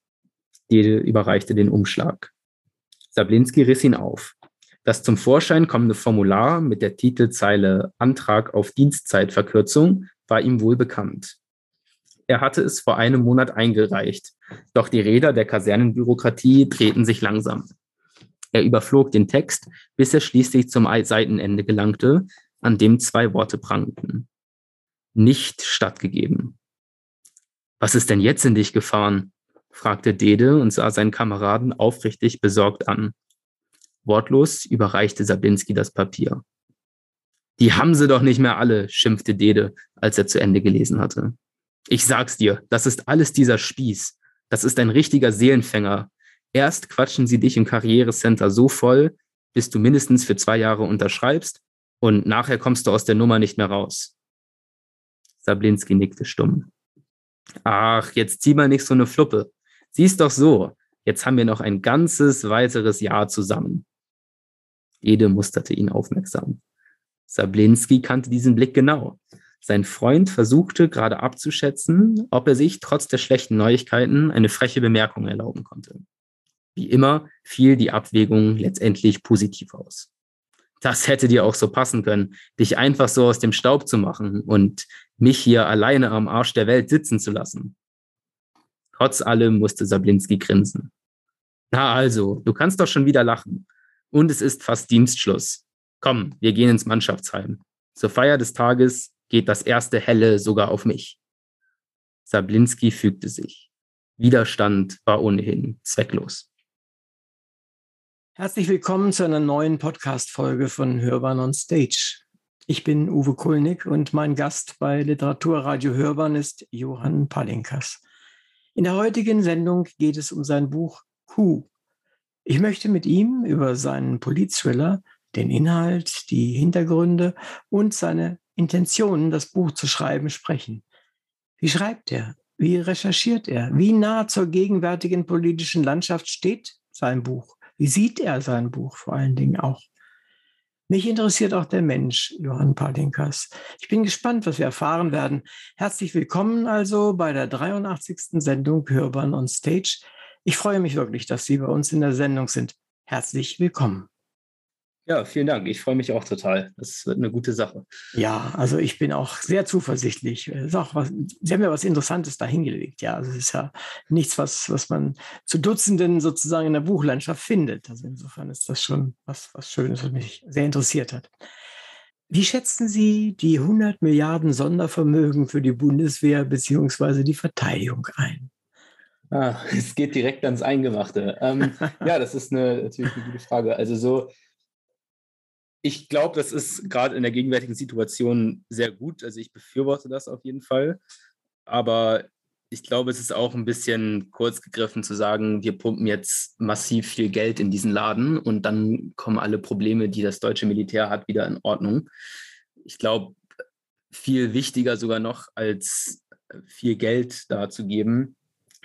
Dede überreichte den Umschlag. Sablinski riss ihn auf. Das zum Vorschein kommende Formular mit der Titelzeile Antrag auf Dienstzeitverkürzung war ihm wohl bekannt. Er hatte es vor einem Monat eingereicht, doch die Räder der Kasernenbürokratie drehten sich langsam. Er überflog den Text, bis er schließlich zum Seitenende gelangte, an dem zwei Worte prangten. Nicht stattgegeben. Was ist denn jetzt in dich gefahren? Fragte Dede und sah seinen Kameraden aufrichtig besorgt an. Wortlos überreichte Sabinski das Papier. Die haben sie doch nicht mehr alle, schimpfte Dede, als er zu Ende gelesen hatte. Ich sag's dir, das ist alles dieser Spieß. Das ist ein richtiger Seelenfänger. Erst quatschen sie dich im Karrierecenter so voll, bis du mindestens für zwei Jahre unterschreibst und nachher kommst du aus der Nummer nicht mehr raus. Sablinski nickte stumm. Ach, jetzt zieh mal nicht so eine Fluppe. Siehst doch so, jetzt haben wir noch ein ganzes weiteres Jahr zusammen. Ede musterte ihn aufmerksam. Sablinski kannte diesen Blick genau. Sein Freund versuchte gerade abzuschätzen, ob er sich trotz der schlechten Neuigkeiten eine freche Bemerkung erlauben konnte. Wie immer fiel die Abwägung letztendlich positiv aus. Das hätte dir auch so passen können, dich einfach so aus dem Staub zu machen und mich hier alleine am Arsch der Welt sitzen zu lassen. Trotz allem musste Sablinski grinsen. Na also, du kannst doch schon wieder lachen. Und es ist fast Dienstschluss. Komm, wir gehen ins Mannschaftsheim. Zur Feier des Tages geht das erste Helle sogar auf mich. Sablinski fügte sich. Widerstand war ohnehin zwecklos.
Herzlich willkommen zu einer neuen Podcast-Folge von Hörbahn on Stage. Ich bin Uwe Kulnig und mein Gast bei Literaturradio Hörbahn ist Johann Palinkas. In der heutigen Sendung geht es um sein Buch Q. Ich möchte mit ihm über seinen Politthriller, den Inhalt, die Hintergründe und seine Intentionen, das Buch zu schreiben, sprechen. Wie schreibt er? Wie recherchiert er? Wie nah zur gegenwärtigen politischen Landschaft steht sein Buch? Wie sieht er sein Buch vor allen Dingen auch? Mich interessiert auch der Mensch, Johann Palinkas. Ich bin gespannt, was wir erfahren werden. Herzlich willkommen also bei der 83. Sendung Hörbahn on Stage. Ich freue mich wirklich, dass Sie bei uns in der Sendung sind. Herzlich willkommen.
Ja, vielen Dank. Ich freue mich auch total. Das wird eine gute Sache.
Ja, also ich bin auch sehr zuversichtlich. Ist auch was, Sie haben ja was Interessantes dahingelegt. Ja, also es ist ja nichts, was, was man zu Dutzenden sozusagen in der Buchlandschaft findet. Also insofern ist das schon was, was Schönes, was mich sehr interessiert hat. Wie schätzen Sie die 100 Milliarden Sondervermögen für die Bundeswehr bzw. die Verteidigung ein?
Ah, es geht direkt ans Eingemachte. Ähm, ja, das ist eine, natürlich eine gute Frage. Also so ich glaube, das ist gerade in der gegenwärtigen Situation sehr gut. Also ich befürworte das auf jeden Fall. Aber ich glaube, es ist auch ein bisschen kurz gegriffen zu sagen, wir pumpen jetzt massiv viel Geld in diesen Laden und dann kommen alle Probleme, die das deutsche Militär hat, wieder in Ordnung. Ich glaube, viel wichtiger sogar noch als viel Geld da zu geben,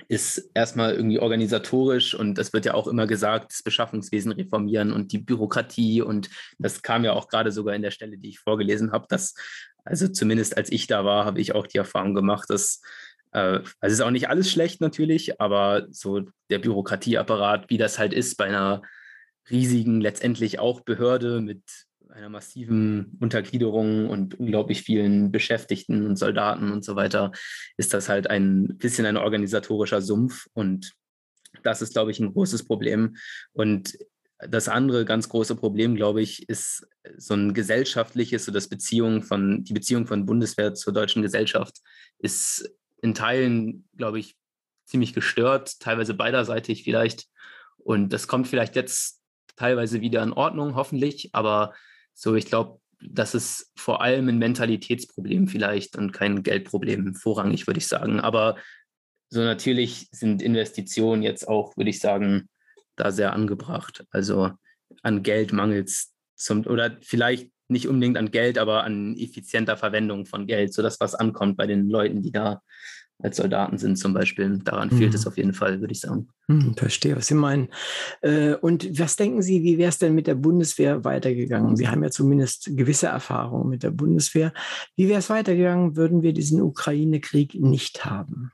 ist erstmal irgendwie organisatorisch und das wird ja auch immer gesagt, das Beschaffungswesen reformieren und die Bürokratie. Und das kam ja auch gerade sogar in der Stelle, die ich vorgelesen habe, dass, also zumindest als ich da war, habe ich auch die Erfahrung gemacht, dass, äh, also es ist auch nicht alles schlecht natürlich, aber so der Bürokratieapparat, wie das halt ist bei einer riesigen, letztendlich auch Behörde mit einer massiven Untergliederung und unglaublich vielen Beschäftigten und Soldaten und so weiter, ist das halt ein bisschen ein organisatorischer Sumpf. Und das ist, glaube ich, ein großes Problem. Und das andere ganz große Problem, glaube ich, ist so ein gesellschaftliches, so das Beziehung von, die Beziehung von Bundeswehr zur deutschen Gesellschaft ist in Teilen, glaube ich, ziemlich gestört, teilweise beiderseitig vielleicht. Und das kommt vielleicht jetzt teilweise wieder in Ordnung, hoffentlich, aber so, ich glaube, das ist vor allem ein Mentalitätsproblem vielleicht und kein Geldproblem, vorrangig, würde ich sagen. Aber so natürlich sind Investitionen jetzt auch, würde ich sagen, da sehr angebracht. Also an Geld mangelt es zum, oder vielleicht nicht unbedingt an Geld, aber an effizienter Verwendung von Geld, sodass was ankommt bei den Leuten, die da als Soldaten sind zum Beispiel. Daran mhm. fehlt es auf jeden Fall, würde ich sagen.
Mhm, verstehe, was Sie meinen. Äh, und was denken Sie, wie wäre es denn mit der Bundeswehr weitergegangen? Sie haben ja zumindest gewisse Erfahrungen mit der Bundeswehr. Wie wäre es weitergegangen, würden wir diesen Ukraine-Krieg nicht haben?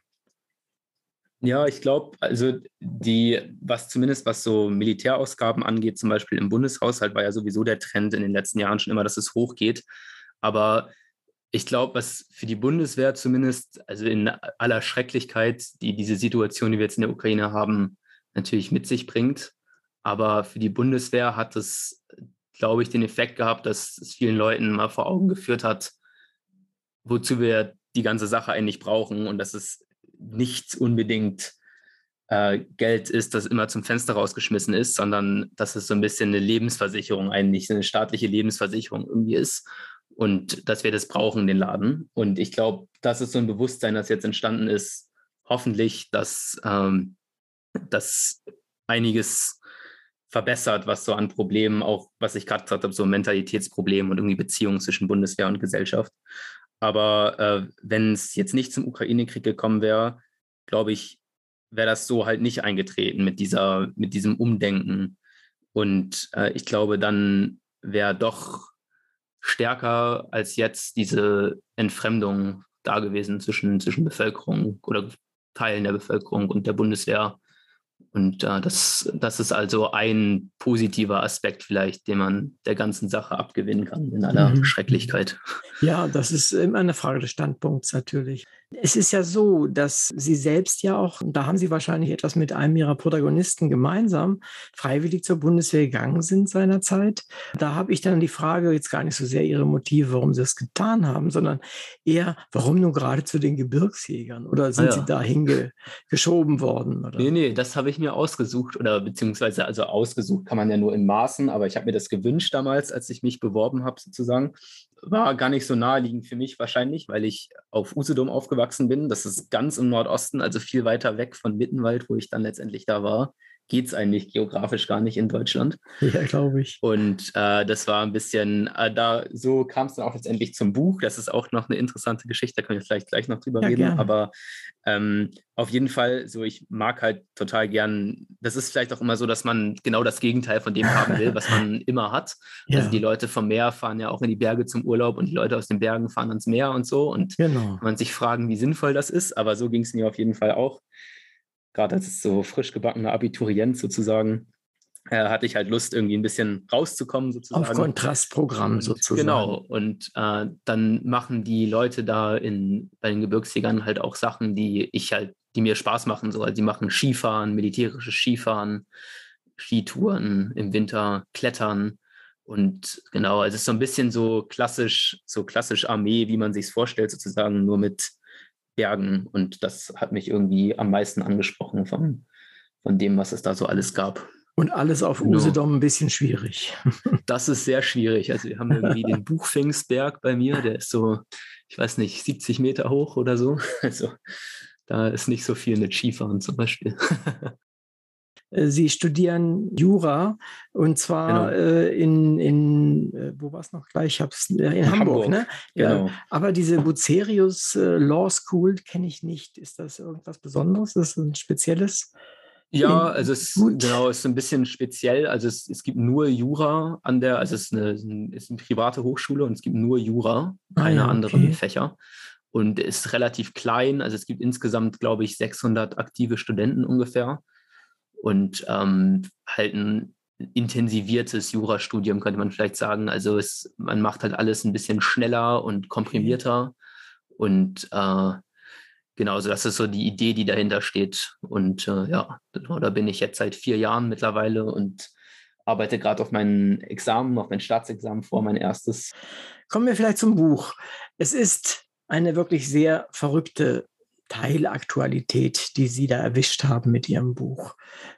Ja, ich glaube, also die, was zumindest was so Militärausgaben angeht, zum Beispiel im Bundeshaushalt, war ja sowieso der Trend in den letzten Jahren schon immer, dass es hochgeht. Aber ich glaube, was für die Bundeswehr zumindest, also in aller Schrecklichkeit, die diese Situation, die wir jetzt in der Ukraine haben, natürlich mit sich bringt. Aber für die Bundeswehr hat es, glaube ich, den Effekt gehabt, dass es vielen Leuten mal vor Augen geführt hat, wozu wir die ganze Sache eigentlich brauchen und dass es nicht unbedingt äh, Geld ist, das immer zum Fenster rausgeschmissen ist, sondern dass es so ein bisschen eine Lebensversicherung eigentlich, eine staatliche Lebensversicherung irgendwie ist und dass wir das brauchen, den Laden. Und ich glaube, das ist so ein Bewusstsein, das jetzt entstanden ist, hoffentlich, dass ähm, das einiges verbessert, was so an Problemen, auch was ich gerade gesagt habe, so Mentalitätsproblemen und irgendwie Beziehungen zwischen Bundeswehr und Gesellschaft. Aber äh, wenn es jetzt nicht zum Ukraine-Krieg gekommen wäre, glaube ich, wäre das so halt nicht eingetreten mit dieser, mit diesem Umdenken. Und äh, ich glaube, dann wäre doch stärker als jetzt diese Entfremdung da gewesen zwischen, zwischen Bevölkerung oder Teilen der Bevölkerung und der Bundeswehr. Und äh, das, das ist also ein positiver Aspekt vielleicht, den man der ganzen Sache abgewinnen kann in aller mhm. Schrecklichkeit.
Ja, das ist immer eine Frage des Standpunkts natürlich. Es ist ja so, dass Sie selbst ja auch, da haben Sie wahrscheinlich etwas mit einem Ihrer Protagonisten gemeinsam, freiwillig zur Bundeswehr gegangen sind seinerzeit. Da habe ich dann die Frage, jetzt gar nicht so sehr Ihre Motive, warum Sie das getan haben, sondern eher, warum nun gerade zu den Gebirgsjägern? Oder sind ah, ja. Sie da hingeschoben worden? Oder?
Nee, nee, das habe ich mir ausgesucht oder beziehungsweise also ausgesucht kann man ja nur in Maßen, aber ich habe mir das gewünscht damals, als ich mich beworben habe sozusagen war gar nicht so naheliegend für mich wahrscheinlich, weil ich auf Usedom aufgewachsen bin. Das ist ganz im Nordosten, also viel weiter weg von Mittenwald, wo ich dann letztendlich da war geht es eigentlich geografisch gar nicht in Deutschland.
Ja, glaube ich.
Und äh, das war ein bisschen, äh, da so kam es dann auch letztendlich zum Buch. Das ist auch noch eine interessante Geschichte, da können wir vielleicht gleich noch drüber ja, reden. Gerne. Aber ähm, auf jeden Fall, so ich mag halt total gern, das ist vielleicht auch immer so, dass man genau das Gegenteil von dem haben will, was man immer hat. Ja. Also die Leute vom Meer fahren ja auch in die Berge zum Urlaub und die Leute aus den Bergen fahren ans Meer und so. Und genau. man sich fragen, wie sinnvoll das ist. Aber so ging es mir auf jeden Fall auch gerade als so frisch gebackener Abiturient sozusagen, äh, hatte ich halt Lust, irgendwie ein bisschen rauszukommen sozusagen.
Auf Kontrastprogramm sozusagen.
Genau. Und äh, dann machen die Leute da in, bei den Gebirgsjägern halt auch Sachen, die ich halt, die mir Spaß machen. So, also die machen Skifahren, militärisches Skifahren, Skitouren im Winter, Klettern. Und genau, also es ist so ein bisschen so klassisch, so klassisch Armee, wie man sich es vorstellt, sozusagen, nur mit Bergen. Und das hat mich irgendwie am meisten angesprochen von, von dem, was es da so alles gab.
Und alles auf genau. Usedom ein bisschen schwierig.
Das ist sehr schwierig. Also wir haben irgendwie den Buchfingsberg bei mir, der ist so, ich weiß nicht, 70 Meter hoch oder so. Also da ist nicht so viel mit Skifahren zum Beispiel.
Äh, Sie studieren Jura und zwar genau. äh, in, in äh, wo war es noch gleich? Ich hab's, äh, in, in Hamburg, Hamburg, ne? Genau. Ja, aber diese Bucerius äh, Law School kenne ich nicht. Ist das irgendwas Besonderes? Ist das ein spezielles?
Ja, also es genau, ist ein bisschen speziell. Also es, es gibt nur Jura an der, also es ist eine, ist eine private Hochschule und es gibt nur Jura, keine ah, ja, anderen okay. Fächer. Und ist relativ klein. Also es gibt insgesamt, glaube ich, 600 aktive Studenten ungefähr und ähm, halt ein intensiviertes Jurastudium, könnte man vielleicht sagen. Also es, man macht halt alles ein bisschen schneller und komprimierter. Und äh, genau, also das ist so die Idee, die dahinter steht. Und äh, ja, genau, da bin ich jetzt seit vier Jahren mittlerweile und arbeite gerade auf mein Examen, auf mein Staatsexamen vor, mein erstes.
Kommen wir vielleicht zum Buch. Es ist eine wirklich sehr verrückte Teilaktualität, die Sie da erwischt haben mit Ihrem Buch.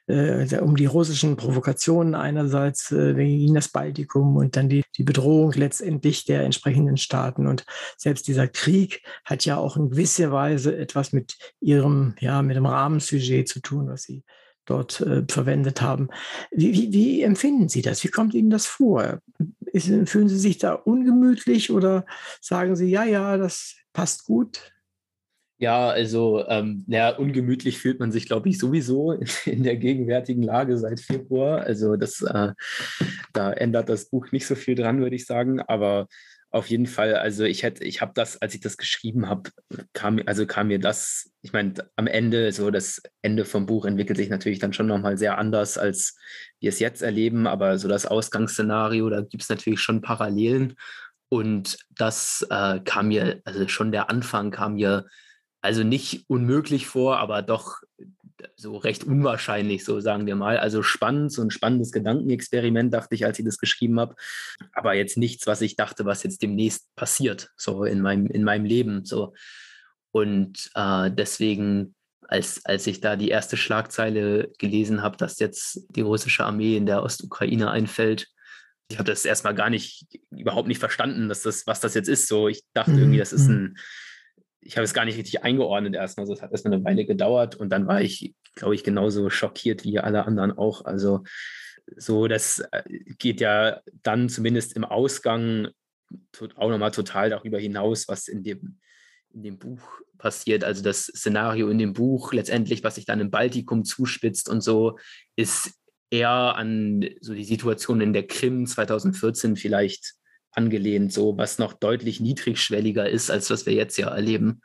Äh, um die russischen Provokationen einerseits äh, gegen das Baltikum und dann die, die Bedrohung letztendlich der entsprechenden Staaten. Und selbst dieser Krieg hat ja auch in gewisser Weise etwas mit Ihrem, ja, mit dem Rahmensujet zu tun, was Sie dort äh, verwendet haben. Wie, wie, wie, empfinden Sie das? Wie kommt Ihnen das vor? Ist, fühlen Sie sich da ungemütlich oder sagen Sie, ja, ja, das passt gut?
Ja, also ähm, ja, ungemütlich fühlt man sich, glaube ich, sowieso in, der gegenwärtigen Lage seit Februar. Also das, äh, da ändert das Buch nicht so viel dran, würde ich sagen. Aber auf jeden Fall, also ich hätte, ich habe das, als ich das geschrieben habe, kam, also kam mir das, ich meine, am Ende, so das Ende vom Buch entwickelt sich natürlich dann schon nochmal sehr anders, als wir es jetzt erleben. Aber so das Ausgangsszenario, da gibt es natürlich schon Parallelen. Und das äh, kam mir, also schon der Anfang kam mir also nicht unmöglich vor, aber doch so recht unwahrscheinlich, so sagen wir mal. Also spannend, so ein spannendes Gedankenexperiment, dachte ich, als ich das geschrieben habe. Aber jetzt nichts, was ich dachte, was jetzt demnächst passiert, so in meinem, in meinem Leben. So. Und äh, deswegen, als, als ich da die erste Schlagzeile gelesen habe, dass jetzt die russische Armee in der Ostukraine einfällt, ich habe das erstmal gar nicht, überhaupt nicht verstanden, dass das, was das jetzt ist. So, ich dachte mhm. irgendwie, das ist ein mhm ich habe es gar nicht richtig eingeordnet erstmal. Also es hat erstmal eine Weile gedauert und dann war ich, glaube ich, genauso schockiert wie alle anderen auch. Also so, das äh, geht ja dann zumindest im Ausgang auch nochmal total darüber hinaus, was in dem, in dem Buch passiert. Also das Szenario in dem Buch letztendlich, was sich dann im Baltikum zuspitzt und so, ist eher an so die Situation in der Krim 2014 vielleicht angelehnt, so was noch deutlich niedrigschwelliger ist, als was wir jetzt ja erleben.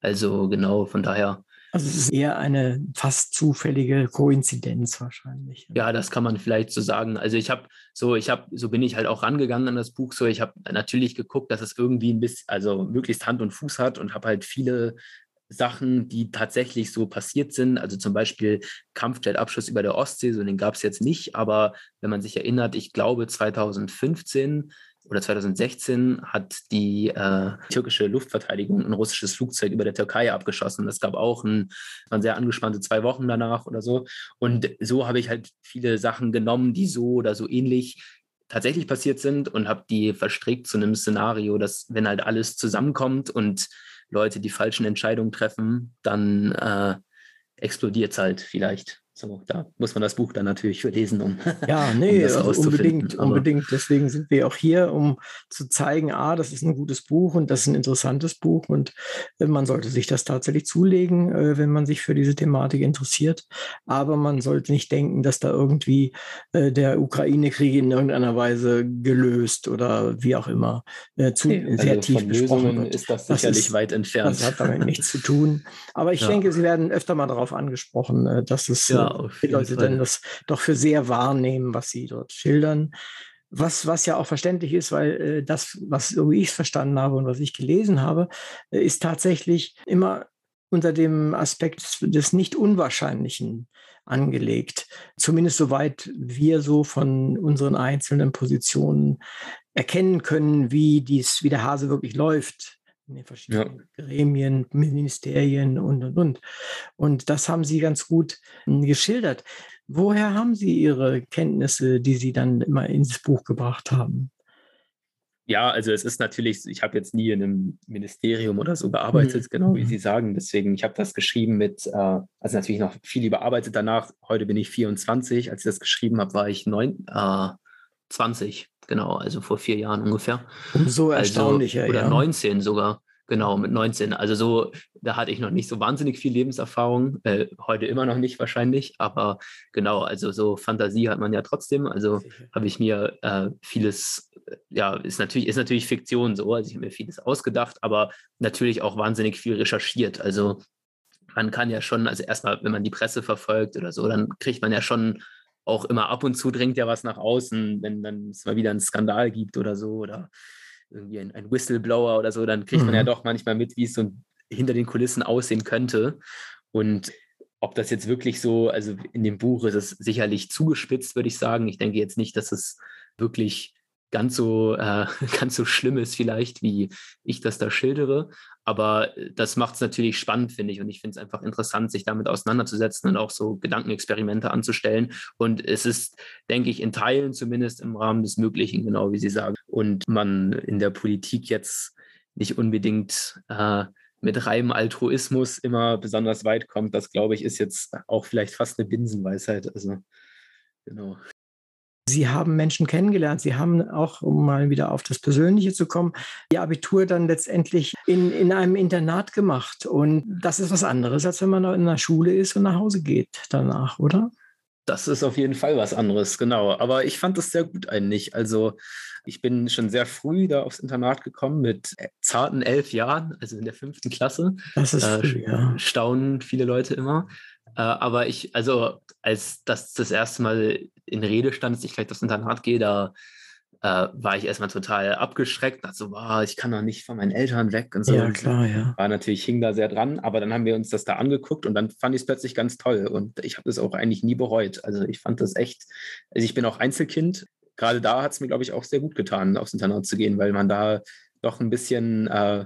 Also genau, von daher.
Also es ist eher eine fast zufällige Koinzidenz wahrscheinlich.
Ja, das kann man vielleicht so sagen. Also ich habe so, ich habe, so bin ich halt auch rangegangen an das Buch. So, ich habe natürlich geguckt, dass es irgendwie ein bisschen, also möglichst Hand und Fuß hat und habe halt viele Sachen, die tatsächlich so passiert sind. Also zum Beispiel Kampfjetabschuss über der Ostsee, so den gab es jetzt nicht. Aber wenn man sich erinnert, ich glaube 2015 oder 2016 hat die äh, türkische Luftverteidigung ein russisches Flugzeug über der Türkei abgeschossen. Das gab auch ein, waren sehr angespannte zwei Wochen danach oder so. Und so habe ich halt viele Sachen genommen, die so oder so ähnlich tatsächlich passiert sind und habe die verstrickt zu einem Szenario, dass wenn halt alles zusammenkommt und Leute die falschen Entscheidungen treffen, dann äh, explodiert es halt vielleicht. So, da muss man das Buch dann natürlich lesen, um.
Ja, nee, um also unbedingt, unbedingt. Deswegen sind wir auch hier, um zu zeigen, ah, das ist ein gutes Buch und das ist ein interessantes Buch und äh, man sollte sich das tatsächlich zulegen, äh, wenn man sich für diese Thematik interessiert. Aber man sollte nicht denken, dass da irgendwie äh, der Ukraine-Krieg in irgendeiner Weise gelöst oder wie auch immer zu also sehr tief besprochen wird.
ist das sicherlich das ist, weit entfernt.
Das hat damit nichts zu tun. Aber ich ja. denke, Sie werden öfter mal darauf angesprochen, dass es ja die Leute dann das doch für sehr wahrnehmen, was sie dort schildern. Was, was ja auch verständlich ist, weil äh, das, was so ich es verstanden habe und was ich gelesen habe, äh, ist tatsächlich immer unter dem Aspekt des nicht Unwahrscheinlichen angelegt. Zumindest soweit wir so von unseren einzelnen Positionen erkennen können, wie dies, wie der Hase wirklich läuft in den verschiedenen ja. Gremien, Ministerien und, und, und. Und das haben Sie ganz gut hm, geschildert. Woher haben Sie Ihre Kenntnisse, die Sie dann immer ins Buch gebracht haben?
Ja, also es ist natürlich, ich habe jetzt nie in einem Ministerium oder so gearbeitet, mhm. genau wie mhm. Sie sagen. Deswegen, ich habe das geschrieben mit, äh, also natürlich noch viel überarbeitet danach. Heute bin ich 24. Als ich das geschrieben habe, war ich neun, äh, 20, genau, also vor vier Jahren ungefähr.
Umso erstaunlicher.
Also, oder ja. 19 sogar. Genau, mit 19. Also so, da hatte ich noch nicht so wahnsinnig viel Lebenserfahrung. Äh, heute immer noch nicht wahrscheinlich, aber genau, also so Fantasie hat man ja trotzdem. Also habe ich mir äh, vieles, ja, ist natürlich, ist natürlich Fiktion so. Also ich habe mir vieles ausgedacht, aber natürlich auch wahnsinnig viel recherchiert. Also man kann ja schon, also erstmal, wenn man die Presse verfolgt oder so, dann kriegt man ja schon auch immer ab und zu dringt ja was nach außen, wenn dann es mal wieder einen Skandal gibt oder so oder irgendwie ein, ein Whistleblower oder so, dann kriegt mhm. man ja mhm. doch manchmal mit, wie es so hinter den Kulissen aussehen könnte. Und ob das jetzt wirklich so, also in dem Buch ist es sicherlich zugespitzt, würde ich sagen. Ich denke jetzt nicht, dass es wirklich ganz so, äh, ganz so schlimm ist vielleicht, wie ich das da schildere. Aber das macht es natürlich spannend, finde ich. Und ich finde es einfach interessant, sich damit auseinanderzusetzen und auch so Gedankenexperimente anzustellen. Und es ist, denke ich, in Teilen zumindest im Rahmen des Möglichen, genau wie Sie sagen. Und man in der Politik jetzt nicht unbedingt äh, mit reinem Altruismus immer besonders weit kommt. Das, glaube ich, ist jetzt auch vielleicht fast eine Binsenweisheit. Also, genau.
Sie haben Menschen kennengelernt. Sie haben auch, um mal wieder auf das Persönliche zu kommen, Ihr Abitur dann letztendlich in, in einem Internat gemacht. Und das ist was anderes, als wenn man noch in der Schule ist und nach Hause geht danach, oder?
Das ist auf jeden Fall was anderes, genau. Aber ich fand das sehr gut eigentlich. Also ich bin schon sehr früh da aufs Internat gekommen mit zarten elf Jahren, also in der fünften Klasse.
Das ist äh, früh, ja.
Staunen viele Leute immer. Äh, aber ich, also als das das erste Mal in Rede stand, dass ich gleich aufs Internat gehe, da äh, war ich erstmal total abgeschreckt, dachte so, wow, ich kann doch nicht von meinen Eltern weg und so.
Ja, klar, ja.
War natürlich, hing da sehr dran, aber dann haben wir uns das da angeguckt und dann fand ich es plötzlich ganz toll und ich habe das auch eigentlich nie bereut. Also ich fand das echt, also ich bin auch Einzelkind. Gerade da hat es mir, glaube ich, auch sehr gut getan, aufs Internat zu gehen, weil man da doch ein bisschen äh,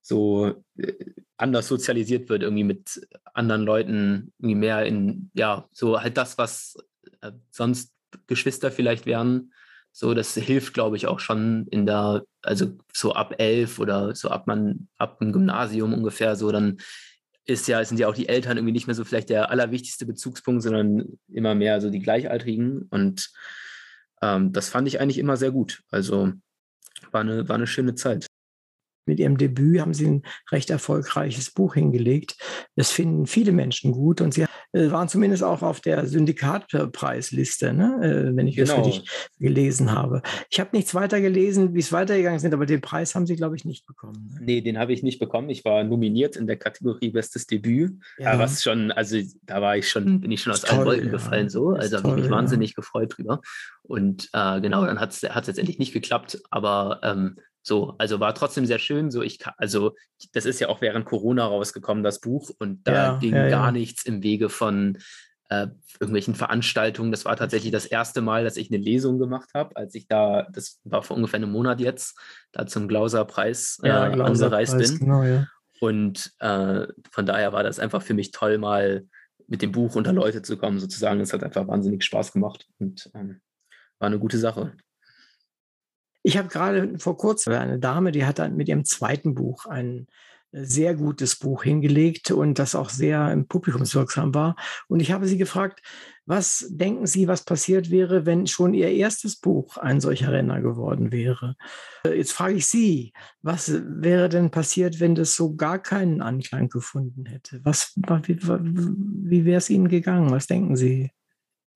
so äh, anders sozialisiert wird, irgendwie mit anderen Leuten, irgendwie mehr in, ja, so halt das, was äh, sonst Geschwister vielleicht wären. So, das hilft, glaube ich, auch schon in der, also so ab elf oder so ab man, ab dem Gymnasium ungefähr, so dann ist ja, sind ja auch die Eltern irgendwie nicht mehr so vielleicht der allerwichtigste Bezugspunkt, sondern immer mehr so die Gleichaltrigen. Und ähm, das fand ich eigentlich immer sehr gut. Also war eine, war eine schöne Zeit
mit ihrem Debüt haben sie ein recht erfolgreiches Buch hingelegt. Das finden viele Menschen gut und sie äh, waren zumindest auch auf der Syndikatpreisliste, ne? Äh, wenn ich genau. das richtig gelesen habe. Ich habe nichts weiter gelesen, wie es weitergegangen sind, aber den Preis haben sie, glaube ich, nicht bekommen.
Ne? Nee, den habe ich nicht bekommen. Ich war nominiert in der Kategorie Bestes Debüt. Ja. was schon, also da war ich schon, bin ich schon aus toll, allen Wolken ja. gefallen so. Also habe ich mich wahnsinnig ja. gefreut drüber. Und äh, genau, dann hat es letztendlich nicht geklappt, aber ähm, So, also war trotzdem sehr schön. So, ich also das ist ja auch während Corona rausgekommen, das Buch, und da ja, ging ja, gar ja. nichts im Wege von äh, irgendwelchen Veranstaltungen. Das war tatsächlich das erste Mal, dass ich eine Lesung gemacht habe, als ich da, das war vor ungefähr einem Monat jetzt, da zum Glauser-Preis äh, angereist bin. Genau. Und äh, von daher war das einfach für mich toll, mal mit dem Buch unter Leute zu kommen, sozusagen. Es hat einfach wahnsinnig Spaß gemacht und ähm, war eine gute Sache.
Ich habe gerade vor kurzem eine Dame, die hat mit ihrem zweiten Buch ein sehr gutes Buch hingelegt und das auch sehr im Publikumswirksam war. Und ich habe sie gefragt, was denken Sie, was passiert wäre, wenn schon Ihr erstes Buch ein solcher Renner geworden wäre? Äh, jetzt frage ich Sie, was wäre denn passiert, wenn das so gar keinen Anklang gefunden hätte? Was, wie, wie wäre es Ihnen gegangen? Was denken Sie?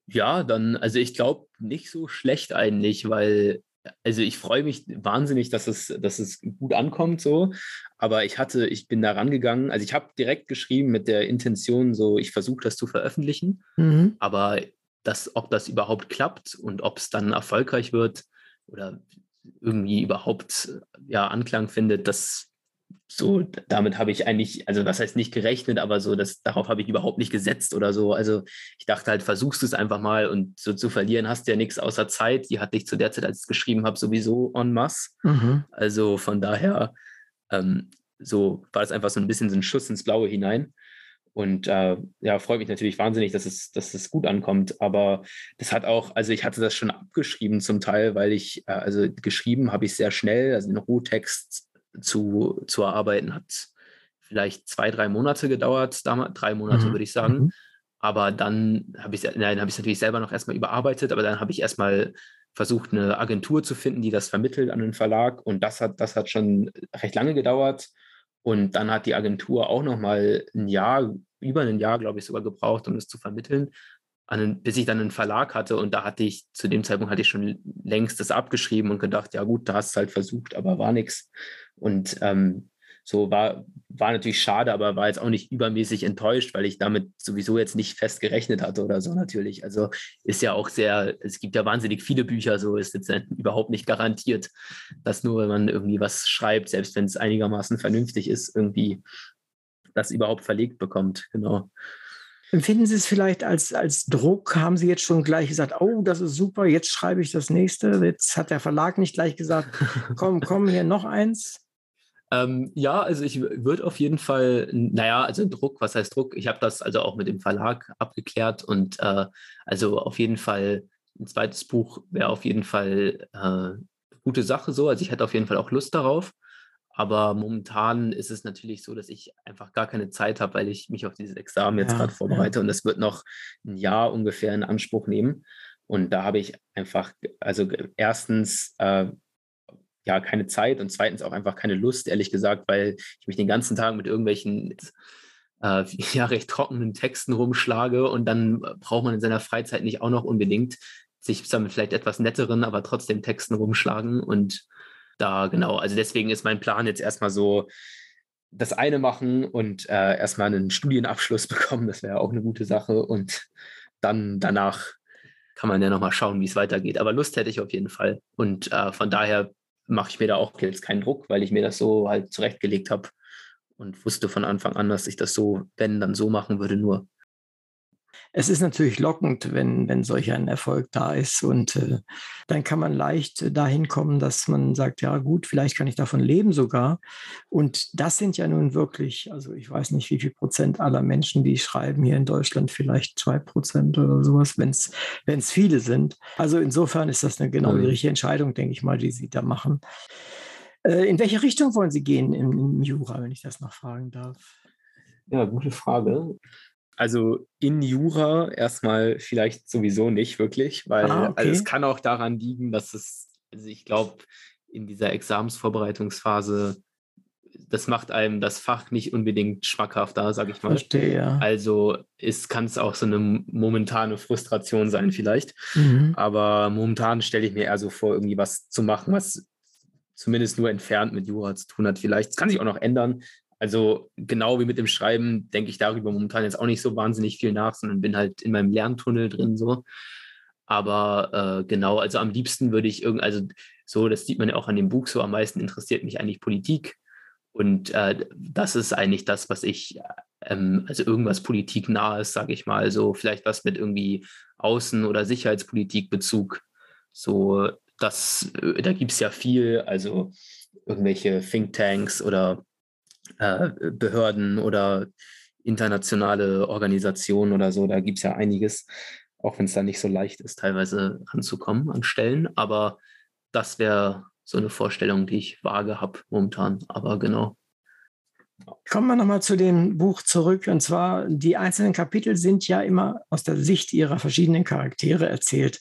Ja, dann, also ich glaube nicht so schlecht eigentlich, weil also ich freue mich wahnsinnig, dass es, dass es gut ankommt so. Aber ich hatte, ich bin da rangegangen, also ich habe direkt geschrieben mit der Intention, so ich versuche das zu veröffentlichen. Mhm. Aber das, ob das überhaupt klappt und ob es dann erfolgreich wird oder irgendwie überhaupt ja, Anklang findet, das so, damit habe ich eigentlich, also was heißt nicht gerechnet, aber so, das, darauf habe ich überhaupt nicht gesetzt oder so. Also ich dachte halt, versuchst du es einfach mal und so zu verlieren hast du ja nichts außer Zeit. Die hatte ich zu der Zeit, als ich es geschrieben habe, sowieso en masse. Mhm. Also von daher, ähm, so war es einfach so ein bisschen so ein Schuss ins Blaue hinein. Und äh, ja, freut mich natürlich wahnsinnig, dass es, dass es gut ankommt. Aber das hat auch, also ich hatte das schon abgeschrieben zum Teil, weil ich, äh, also geschrieben habe ich sehr schnell, also den Rohtext zu, zu erarbeiten hat vielleicht zwei, drei Monate gedauert, damals, drei Monate mhm. würde ich sagen. Mhm. Aber dann habe ich es natürlich selber noch erstmal überarbeitet, aber dann habe ich erstmal versucht, eine Agentur zu finden, die das vermittelt an den Verlag. Und das hat, das hat schon recht lange gedauert. Und dann hat die Agentur auch noch mal ein Jahr, über ein Jahr, glaube ich, sogar gebraucht, um es zu vermitteln, einen, bis ich dann einen Verlag hatte. Und da hatte ich, zu dem Zeitpunkt hatte ich schon längst das abgeschrieben und gedacht, ja gut, da hast du halt versucht, aber war nichts. Und ähm, so war, war natürlich schade, aber war jetzt auch nicht übermäßig enttäuscht, weil ich damit sowieso jetzt nicht fest gerechnet hatte oder so natürlich. Also ist ja auch sehr, es gibt ja wahnsinnig viele Bücher, so ist jetzt überhaupt nicht garantiert, dass nur wenn man irgendwie was schreibt, selbst wenn es einigermaßen vernünftig ist, irgendwie das überhaupt verlegt bekommt. Genau.
Empfinden Sie es vielleicht als, als Druck? Haben Sie jetzt schon gleich gesagt, oh, das ist super, jetzt schreibe ich das nächste? Jetzt hat der Verlag nicht gleich gesagt, komm, komm, hier noch eins.
Ähm, ja, also ich würde auf jeden Fall, naja, also Druck, was heißt Druck? Ich habe das also auch mit dem Verlag abgeklärt und äh, also auf jeden Fall ein zweites Buch wäre auf jeden Fall äh, gute Sache so. Also ich hätte auf jeden Fall auch Lust darauf. Aber momentan ist es natürlich so, dass ich einfach gar keine Zeit habe, weil ich mich auf dieses Examen jetzt ja, gerade vorbereite ja. und das wird noch ein Jahr ungefähr in Anspruch nehmen. Und da habe ich einfach, also erstens äh, ja keine Zeit und zweitens auch einfach keine Lust, ehrlich gesagt, weil ich mich den ganzen Tag mit irgendwelchen äh, ja recht trockenen Texten rumschlage und dann braucht man in seiner Freizeit nicht auch noch unbedingt sich damit vielleicht etwas netteren, aber trotzdem Texten rumschlagen und da genau, also deswegen ist mein Plan jetzt erstmal so, das eine machen und äh, erstmal einen Studienabschluss bekommen, das wäre auch eine gute Sache und dann danach kann man ja nochmal schauen, wie es weitergeht. Aber Lust hätte ich auf jeden Fall. Und äh, von daher mache ich mir da auch jetzt keinen Druck, weil ich mir das so halt zurechtgelegt habe und wusste von Anfang an, dass ich das so, wenn, dann so machen würde, nur.
Es ist natürlich lockend, wenn, wenn solch ein Erfolg da ist. Und äh, dann kann man leicht dahin kommen, dass man sagt, ja gut, vielleicht kann ich davon leben sogar. Und das sind ja nun wirklich, also ich weiß nicht, wie viel Prozent aller Menschen, die schreiben hier in Deutschland, vielleicht zwei Prozent oder sowas, wenn es viele sind. Also insofern ist das eine genau die mhm. richtige Entscheidung, denke ich mal, die Sie da machen. Äh, in welche Richtung wollen Sie gehen im, im Jura, wenn ich das noch fragen darf?
Ja, gute Frage. Also in Jura erstmal vielleicht sowieso nicht wirklich, weil ah, okay. also es kann auch daran liegen, dass es, also ich glaube, in dieser Examsvorbereitungsphase, das macht einem das Fach nicht unbedingt schmackhafter, sage ich mal.
Verstehe, ja.
Also kann es auch so eine momentane Frustration sein vielleicht. Mhm. Aber momentan stelle ich mir eher so vor, irgendwie was zu machen, was zumindest nur entfernt mit Jura zu tun hat. Vielleicht, es kann sich auch noch ändern, also genau wie mit dem Schreiben denke ich darüber momentan jetzt auch nicht so wahnsinnig viel nach, sondern bin halt in meinem Lerntunnel drin so. Aber äh, genau, also am liebsten würde ich irgendwie, also so, das sieht man ja auch an dem Buch, so am meisten interessiert mich eigentlich Politik. Und äh, das ist eigentlich das, was ich, ähm, also irgendwas politiknahes, sage ich mal, so vielleicht was mit irgendwie Außen- oder Sicherheitspolitikbezug. So, das, äh, da gibt es ja viel, also irgendwelche Thinktanks oder äh, Behörden oder internationale Organisationen oder so, da gibt es ja einiges, auch wenn es da nicht so leicht ist, teilweise ranzukommen an Stellen. Aber das wäre so eine Vorstellung, die ich vage habe momentan. Aber genau.
Kommen wir nochmal zu dem Buch zurück. Und zwar, die einzelnen Kapitel sind ja immer aus der Sicht ihrer verschiedenen Charaktere erzählt.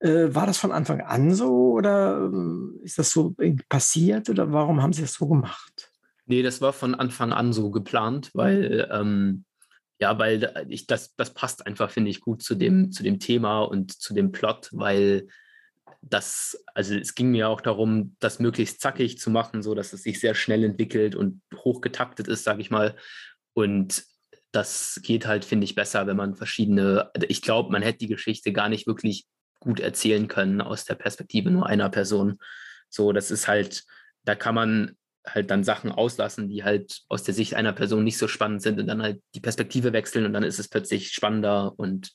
Äh, war das von Anfang an so oder ähm, ist das so passiert oder warum haben Sie das so gemacht?
Nee, das war von Anfang an so geplant, weil ähm, ja, weil ich das, das passt einfach, finde ich, gut zu dem, zu dem Thema und zu dem Plot, weil das, also es ging mir auch darum, das möglichst zackig zu machen, so dass es sich sehr schnell entwickelt und hochgetaktet ist, sage ich mal. Und das geht halt, finde ich, besser, wenn man verschiedene, also ich glaube, man hätte die Geschichte gar nicht wirklich gut erzählen können aus der Perspektive nur einer Person. So, das ist halt, da kann man halt dann Sachen auslassen, die halt aus der Sicht einer Person nicht so spannend sind und dann halt die Perspektive wechseln und dann ist es plötzlich spannender und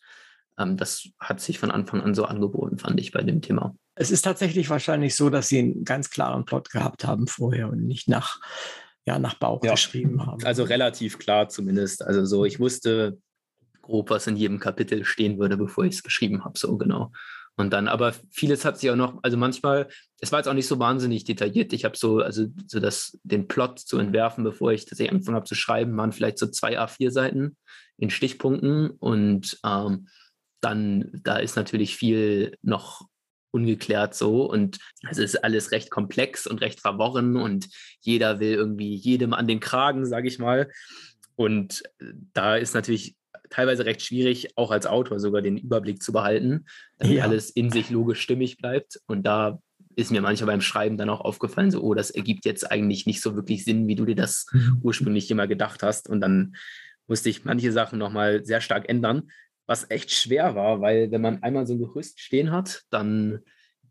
ähm, das hat sich von Anfang an so angeboten, fand ich bei dem Thema.
Es ist tatsächlich wahrscheinlich so, dass Sie einen ganz klaren Plot gehabt haben vorher und nicht nach, ja, nach Bauch ja. geschrieben haben.
Also relativ klar zumindest. Also so, ich wusste grob, was in jedem Kapitel stehen würde, bevor ich es geschrieben habe, so genau. Und dann, aber vieles hat sich auch noch, also manchmal, es war jetzt auch nicht so wahnsinnig detailliert. Ich habe so, also so das, den Plot zu entwerfen, bevor ich tatsächlich angefangen habe zu schreiben, waren vielleicht so zwei A4-Seiten in Stichpunkten. Und ähm, dann, da ist natürlich viel noch ungeklärt so und es ist alles recht komplex und recht verworren und jeder will irgendwie jedem an den Kragen, sage ich mal. Und da ist natürlich teilweise recht schwierig, auch als Autor sogar den Überblick zu behalten, damit ja. alles in sich logisch stimmig bleibt. Und da ist mir manchmal beim Schreiben dann auch aufgefallen, so, oh, das ergibt jetzt eigentlich nicht so wirklich Sinn, wie du dir das mhm. ursprünglich immer gedacht hast. Und dann musste ich manche Sachen nochmal sehr stark ändern, was echt schwer war, weil wenn man einmal so ein Gerüst stehen hat, dann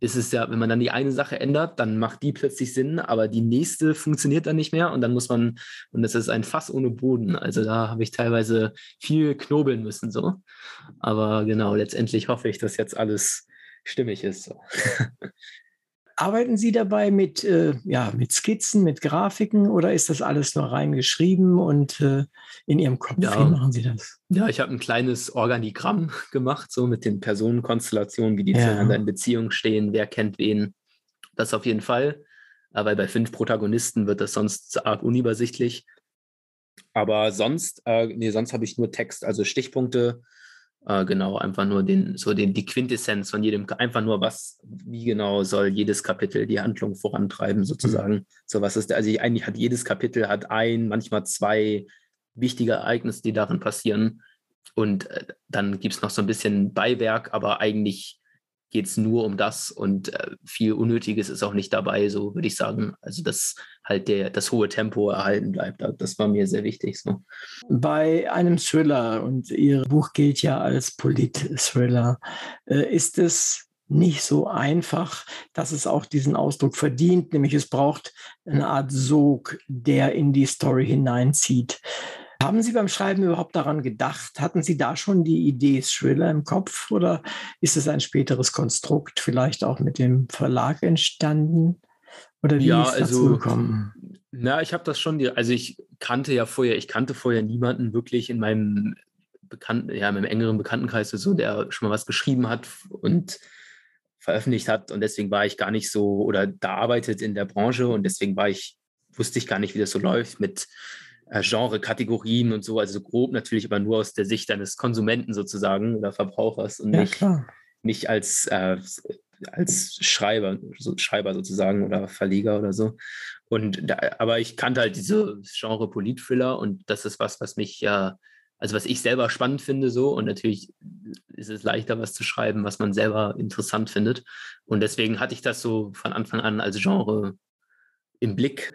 ist es ja, wenn man dann die eine Sache ändert, dann macht die plötzlich Sinn, aber die nächste funktioniert dann nicht mehr und dann muss man, und das ist ein Fass ohne Boden. Also da habe ich teilweise viel knobeln müssen so. Aber genau, letztendlich hoffe ich, dass jetzt alles stimmig ist. So.
Arbeiten Sie dabei mit, äh, ja, mit Skizzen, mit Grafiken oder ist das alles nur reingeschrieben und äh, in Ihrem Kopf?
Ja. Wie machen Sie das? Ja, ich habe ein kleines Organigramm gemacht, so mit den Personenkonstellationen, wie die ja. zueinander in Beziehung stehen, wer kennt wen. Das auf jeden Fall. Aber bei fünf Protagonisten wird das sonst arg unübersichtlich. Aber sonst, äh, nee, sonst habe ich nur Text, also Stichpunkte, äh, genau, einfach nur den, so den, die Quintessenz von jedem, einfach nur was, wie genau soll jedes Kapitel die Handlung vorantreiben, sozusagen. Mhm. So was ist, also eigentlich hat jedes Kapitel hat ein, manchmal zwei wichtige Ereignisse, die darin passieren. Und äh, dann gibt es noch so ein bisschen Beiwerk, aber eigentlich geht es nur um das und äh, viel Unnötiges ist auch nicht dabei, so würde ich sagen. Also dass halt der, das hohe Tempo erhalten bleibt. Das war mir sehr wichtig. So.
Bei einem Thriller, und Ihr Buch gilt ja als Polit-Thriller, äh, ist es nicht so einfach, dass es auch diesen Ausdruck verdient, nämlich es braucht eine Art Sog, der in die Story hineinzieht. Haben Sie beim Schreiben überhaupt daran gedacht? Hatten Sie da schon die Idee Thriller im Kopf oder ist es ein späteres Konstrukt, vielleicht auch mit dem Verlag entstanden? Oder wie
ja, ist dazu also, gekommen? Na, ich habe das schon, also ich kannte ja vorher, ich kannte vorher niemanden wirklich in meinem Bekannten, ja, in meinem engeren Bekanntenkreis so, der schon mal was geschrieben hat und veröffentlicht hat und deswegen war ich gar nicht so oder da arbeitet in der Branche und deswegen war ich, wusste ich gar nicht, wie das so läuft mit äh, Genre-Kategorien und so, also so grob natürlich, aber nur aus der Sicht eines Konsumenten sozusagen oder Verbrauchers und ja, nicht, nicht als, äh, als Schreiber, so, Schreiber sozusagen oder Verleger oder so. Und da, aber ich kannte halt diese Genre Polit-Thriller und das ist was, was mich ja, äh, also was ich selber spannend finde so und natürlich ist es leichter, was zu schreiben, was man selber interessant findet. Und deswegen hatte ich das so von Anfang an als Genre im Blick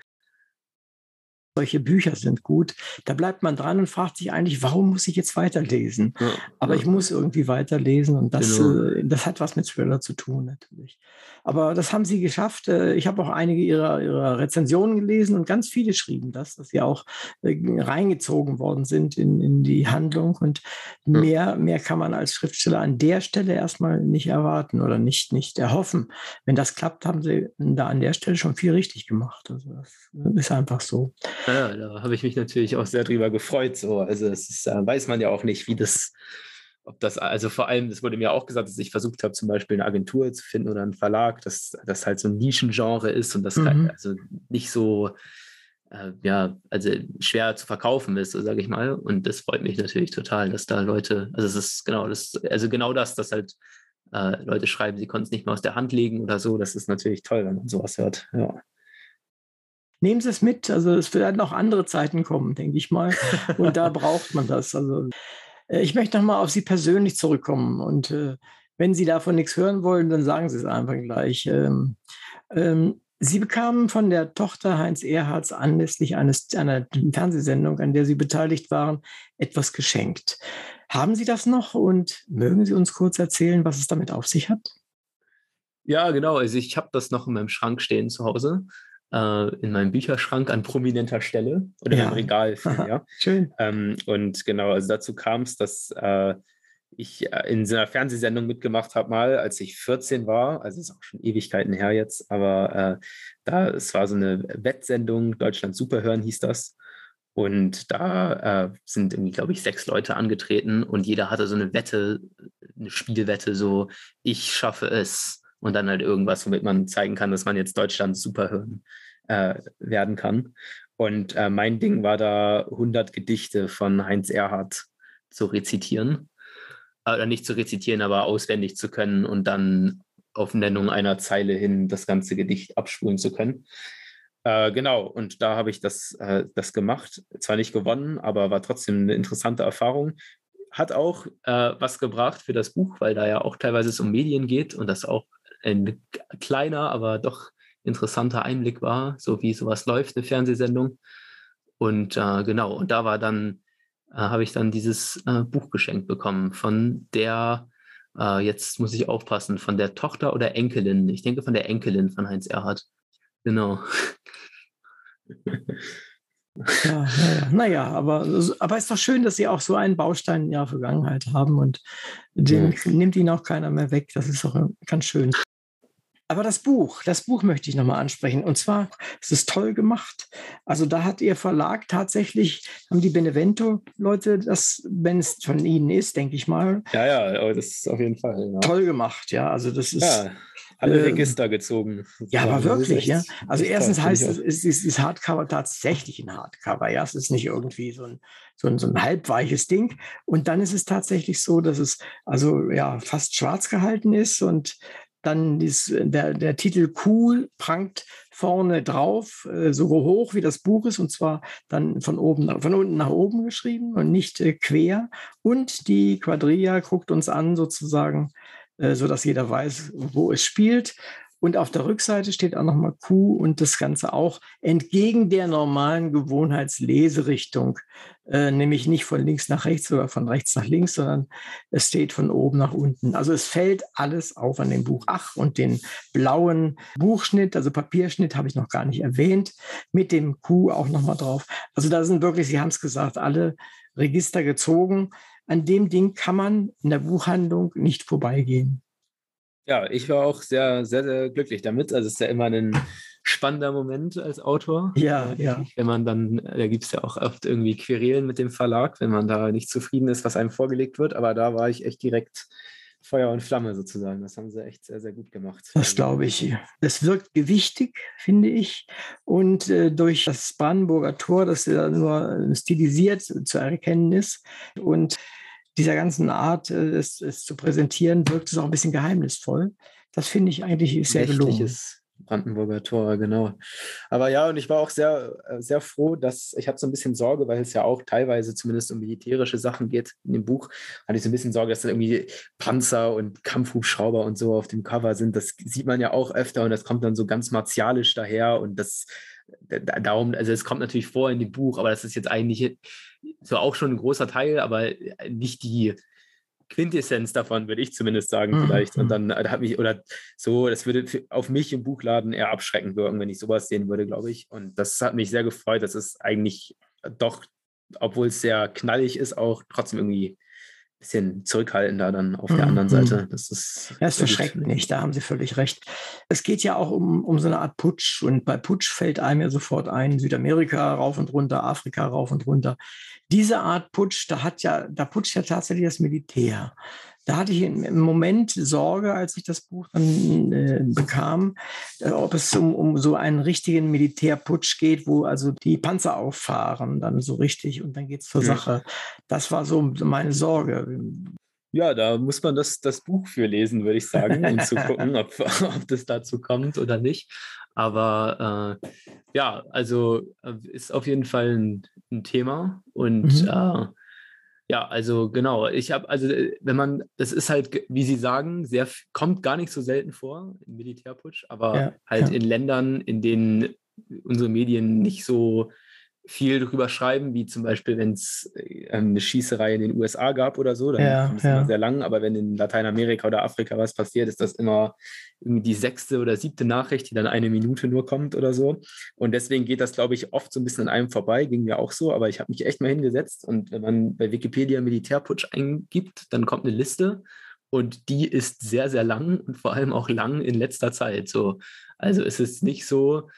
solche Bücher sind gut. Da bleibt man dran und fragt sich eigentlich, warum muss ich jetzt weiterlesen? Ja, Aber ja. ich muss irgendwie weiterlesen und das, genau. äh, das hat was mit Thriller zu tun natürlich. Aber das haben sie geschafft. Äh, ich habe auch einige ihrer, ihrer Rezensionen gelesen und ganz viele schrieben das, dass sie auch äh, reingezogen worden sind in, in die Handlung. Und mehr, mehr kann man als Schriftsteller an der Stelle erstmal nicht erwarten oder nicht, nicht erhoffen. Wenn das klappt, haben sie da an der Stelle schon viel richtig gemacht. Also das ist einfach so.
Ja, da habe ich mich natürlich auch sehr drüber gefreut. So. Also es ist, äh, weiß man ja auch nicht, wie das, ob das, also vor allem, es wurde mir auch gesagt, dass ich versucht habe, zum Beispiel eine Agentur zu finden oder einen Verlag, dass das halt so ein Nischengenre ist und das mhm. also nicht so, äh, ja, also schwer zu verkaufen ist, so sage ich mal. Und das freut mich natürlich total, dass da Leute, also es ist genau das, also genau das, dass halt äh, Leute schreiben, sie konnten es nicht mehr aus der Hand legen oder so. Das ist natürlich toll, wenn man sowas hört. Ja
nehmen Sie es mit. Also es werden auch andere Zeiten kommen, denke ich mal. Und da braucht man das. Also äh, ich möchte nochmal auf Sie persönlich zurückkommen. Und äh, wenn Sie davon nichts hören wollen, dann sagen Sie es einfach gleich. Ähm, ähm, Sie bekamen von der Tochter Heinz Erhards anlässlich eines, einer Fernsehsendung, an der Sie beteiligt waren, etwas geschenkt. Haben Sie das noch und mögen Sie uns kurz erzählen, was es damit auf sich hat?
Ja, genau. Also ich habe das noch in meinem Schrank stehen zu Hause äh, in meinem Bücherschrank an prominenter Stelle oder ja. im Regal. ja.
Schön.
Ähm, und genau, also dazu kam es, dass äh, ich äh, in so einer Fernsehsendung mitgemacht habe, mal als ich 14 war, also ist auch schon Ewigkeiten her jetzt, aber äh, da, es war so eine Wettsendung, Deutschland Superhören hieß das. Und da äh, sind irgendwie, glaube ich, sechs Leute angetreten und jeder hatte so eine Wette, eine Spielwette, so ich schaffe es, und dann halt irgendwas, womit man zeigen kann, dass man jetzt Deutschland Superhirn äh, werden kann. Und äh, mein Ding war da 100 Gedichte von Heinz Erhardt zu rezitieren. Äh, oder nicht zu rezitieren, aber auswendig zu können und dann auf Nennung einer Zeile hin das ganze Gedicht abspulen zu können. Äh, genau, und da habe ich das, äh, das gemacht. Zwar nicht gewonnen, aber war trotzdem eine interessante Erfahrung hat auch äh, was gebracht für das Buch, weil da ja auch teilweise es um Medien geht und das auch ein kleiner, aber doch interessanter Einblick war, so wie sowas läuft, eine Fernsehsendung. Und äh, genau, und da war dann, äh, habe ich dann dieses äh, Buch geschenkt bekommen von der, äh, jetzt muss ich aufpassen, von der Tochter oder Enkelin. Ich denke von der Enkelin von Heinz Erhardt. Genau.
Ja, naja, naja, aber, aber es ist doch schön, dass Sie auch so einen Baustein in Ihrer Vergangenheit haben und den ja. nimmt Ihnen auch keiner mehr weg. Das ist doch ganz schön. Aber das Buch, das Buch möchte ich nochmal ansprechen. Und zwar, es ist toll gemacht. Also da hat Ihr Verlag tatsächlich, haben die Benevento-Leute das, wenn es von Ihnen ist, denke ich mal.
Ja, ja, das ist auf jeden Fall. Ja.
Toll gemacht, ja. Also das ist.
Ja, alle äh, Register gezogen.
Ja, aber wirklich, ja. Also erstens toll, heißt es, ist, ist, ist Hardcover tatsächlich ein Hardcover. Ja, es ist nicht irgendwie so ein, so ein, so ein halbweiches Ding. Und dann ist es tatsächlich so, dass es also ja fast schwarz gehalten ist und dann dies, der, der Titel Cool prangt vorne drauf, äh, so hoch wie das Buch ist, und zwar dann von oben, von unten nach oben geschrieben und nicht äh, quer. Und die Quadrilla guckt uns an, sozusagen, äh, so dass jeder weiß, wo es spielt. Und auf der Rückseite steht auch nochmal Q und das Ganze auch entgegen der normalen Gewohnheitsleserichtung, äh, nämlich nicht von links nach rechts oder von rechts nach links, sondern es steht von oben nach unten. Also es fällt alles auf an dem Buch. Ach, und den blauen Buchschnitt, also Papierschnitt habe ich noch gar nicht erwähnt, mit dem Q auch nochmal drauf. Also da sind wirklich, Sie haben es gesagt, alle Register gezogen. An dem Ding kann man in der Buchhandlung nicht vorbeigehen.
Ja, ich war auch sehr, sehr, sehr glücklich damit. Also es ist ja immer ein spannender Moment als Autor.
Ja, ja.
Wenn man dann, da gibt es ja auch oft irgendwie Querelen mit dem Verlag, wenn man da nicht zufrieden ist, was einem vorgelegt wird. Aber da war ich echt direkt Feuer und Flamme sozusagen. Das haben sie echt sehr, sehr gut gemacht.
Das glaube ich. Es wirkt gewichtig, finde ich. Und äh, durch das Brandenburger Tor, das ja nur stilisiert zu erkennen ist und dieser ganzen Art, äh, es, es, zu präsentieren, wirkt es auch ein bisschen geheimnisvoll. Das finde ich eigentlich sehr gelungen.
Brandenburger Tor, genau. Aber ja, und ich war auch sehr, äh, sehr froh, dass ich hatte so ein bisschen Sorge, weil es ja auch teilweise zumindest um militärische Sachen geht in dem Buch, hatte ich so ein bisschen Sorge, dass da irgendwie Panzer und Kampfhubschrauber und so auf dem Cover sind. Das sieht man ja auch öfter und das kommt dann so ganz martialisch daher und das darum, also es kommt natürlich vor in dem Buch, aber das ist jetzt eigentlich so auch schon ein großer Teil, aber nicht die Quintessenz davon, würde ich zumindest sagen, mhm. vielleicht. Und dann äh, hat mich, oder so, das würde auf mich im Buchladen eher abschreckend wirken, wenn ich sowas sehen würde, glaube ich. Und das hat mich sehr gefreut, dass es eigentlich doch, obwohl es sehr knallig ist, auch trotzdem irgendwie bisschen zurückhaltender dann auf der anderen mhm. Seite. Das ist,
ja, das verschreckt nicht, da haben Sie völlig recht. Es geht ja auch um, um so eine Art Putsch und bei Putsch fällt einem ja sofort ein, Südamerika rauf und runter, Afrika rauf und runter. Diese Art Putsch, da hat ja, da putscht ja tatsächlich das Militär. Da hatte ich im Moment Sorge, als ich das Buch dann äh, bekam, äh, ob es um, um so einen richtigen Militärputsch geht, wo also die Panzer auffahren, dann so richtig und dann geht es zur ja. Sache. Das war so meine Sorge.
Ja, da muss man das, das Buch für lesen, würde ich sagen, um zu gucken, ob, ob das dazu kommt oder nicht. Aber äh, ja, also äh, ist auf jeden Fall ein, ein Thema und mhm. äh, ja, also genau. Ich habe, also äh, wenn man, das ist halt, wie Sie sagen, sehr kommt gar nicht so selten vor im Militärputsch, aber ja, halt ja. in Ländern, in denen unsere Medien nicht so viel drüber schreiben, wie zum Beispiel, wenn es äh, eine Schießerei in den USA gab oder so, dann ja, ist es ja. immer sehr lang, aber wenn in Lateinamerika oder Afrika was passiert, ist das immer irgendwie die sechste oder siebte Nachricht, die dann eine Minute nur kommt oder so. Und deswegen geht das, glaube ich, oft so ein bisschen an einem vorbei, ging mir auch so, aber ich habe mich echt mal hingesetzt und wenn man bei Wikipedia Militärputsch eingibt, dann kommt eine Liste und die ist sehr, sehr lang und vor allem auch lang in letzter Zeit. So. Also es ist nicht so,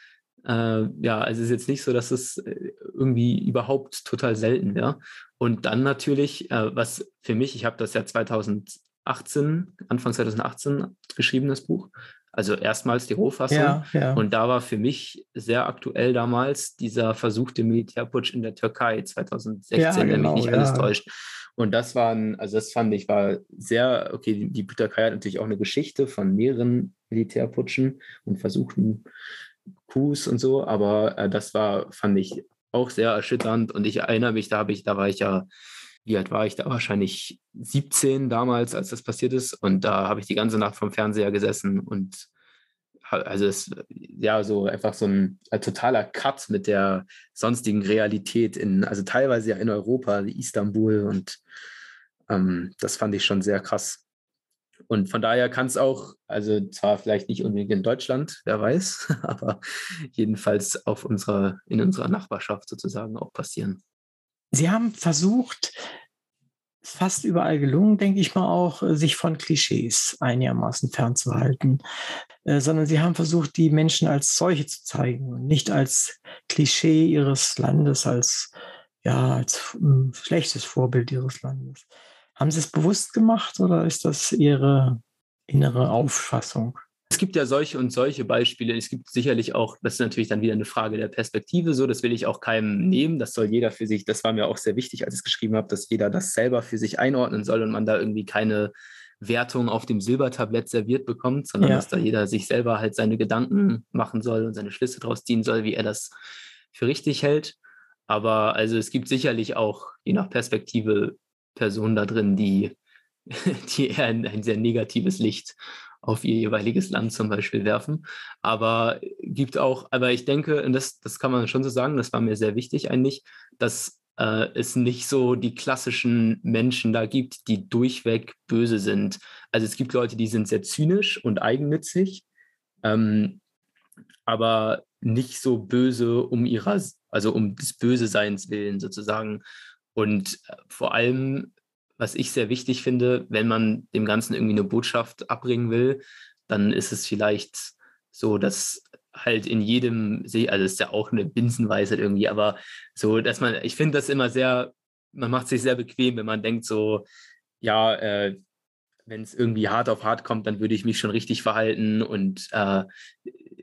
äh, ja, also es ist jetzt nicht so, dass es äh, irgendwie überhaupt total selten wäre. Und dann natürlich, äh, was für mich, ich habe das ja 2018, Anfang 2018 geschrieben, das Buch. Also erstmals die Rohfassung. Ja, ja. Und da war für mich sehr aktuell damals dieser versuchte Militärputsch in der Türkei 2016, ja, genau, wenn mich nicht alles täuscht. Und das waren, also das fand ich war sehr, okay, die, die Türkei hat natürlich auch eine Geschichte von mehreren Militärputschen und versuchten Coups und so, aber äh, das war, fand ich auch sehr erschütternd und ich erinnere mich, da habe ich, da war ich ja, wie alt war ich da? Wahrscheinlich 17 damals, als das passiert ist und da habe ich die ganze Nacht vom Fernseher gesessen und also es ja so einfach so ein, ein, totaler Cut mit der sonstigen Realität in, also teilweise ja in Europa, Istanbul und ähm, das fand ich schon sehr krass. Und von daher kann es auch, also zwar vielleicht nicht unbedingt in Deutschland, wer weiß, aber jedenfalls auf unserer, in unserer Nachbarschaft sozusagen auch passieren.
Sie haben versucht, fast überall gelungen, denke ich mal auch, sich von Klischees einigermaßen fernzuhalten, äh, sondern sie haben versucht, die Menschen als solche zu zeigen und nicht als Klischee ihres Landes, als ja, als äh, schlechtes Vorbild ihres Landes. Haben Sie es bewusst gemacht oder ist das Ihre innere Auffassung?
Es gibt ja solche und solche Beispiele. Es gibt sicherlich auch, das ist natürlich dann wieder eine Frage der Perspektive, so, das will ich auch keinem nehmen. Das soll jeder für sich, das war mir auch sehr wichtig, als ich es geschrieben habe, dass jeder das selber für sich einordnen soll und man da irgendwie keine Wertung auf dem Silbertablett serviert bekommt, sondern ja. dass da jeder sich selber halt seine Gedanken machen soll und seine Schlüsse daraus ziehen soll, wie er das für richtig hält. Aber also es gibt sicherlich auch, je nach Perspektive, Personen da drin, die, die eher ein, ein sehr negatives Licht auf ihr jeweiliges Land zum Beispiel werfen. Aber gibt auch, aber ich denke, und das, das kann man schon so sagen, das war mir sehr wichtig eigentlich, dass äh, es nicht so die klassischen Menschen da gibt, die durchweg böse sind. Also es gibt Leute, die sind sehr zynisch und eigennützig, ähm, aber nicht so böse um ihrer, also um des Böse Seins willen sozusagen. Und äh, vor allem, was ich sehr wichtig finde, wenn man dem Ganzen irgendwie eine Botschaft abbringen will, dann ist es vielleicht so, dass halt in jedem also ist ja auch eine Binsenweisheit irgendwie, aber so, dass man, ich finde das immer sehr, man macht sich sehr bequem, wenn man denkt so, ja, äh, wenn es irgendwie hart auf hart kommt, dann würde ich mich schon richtig verhalten und äh,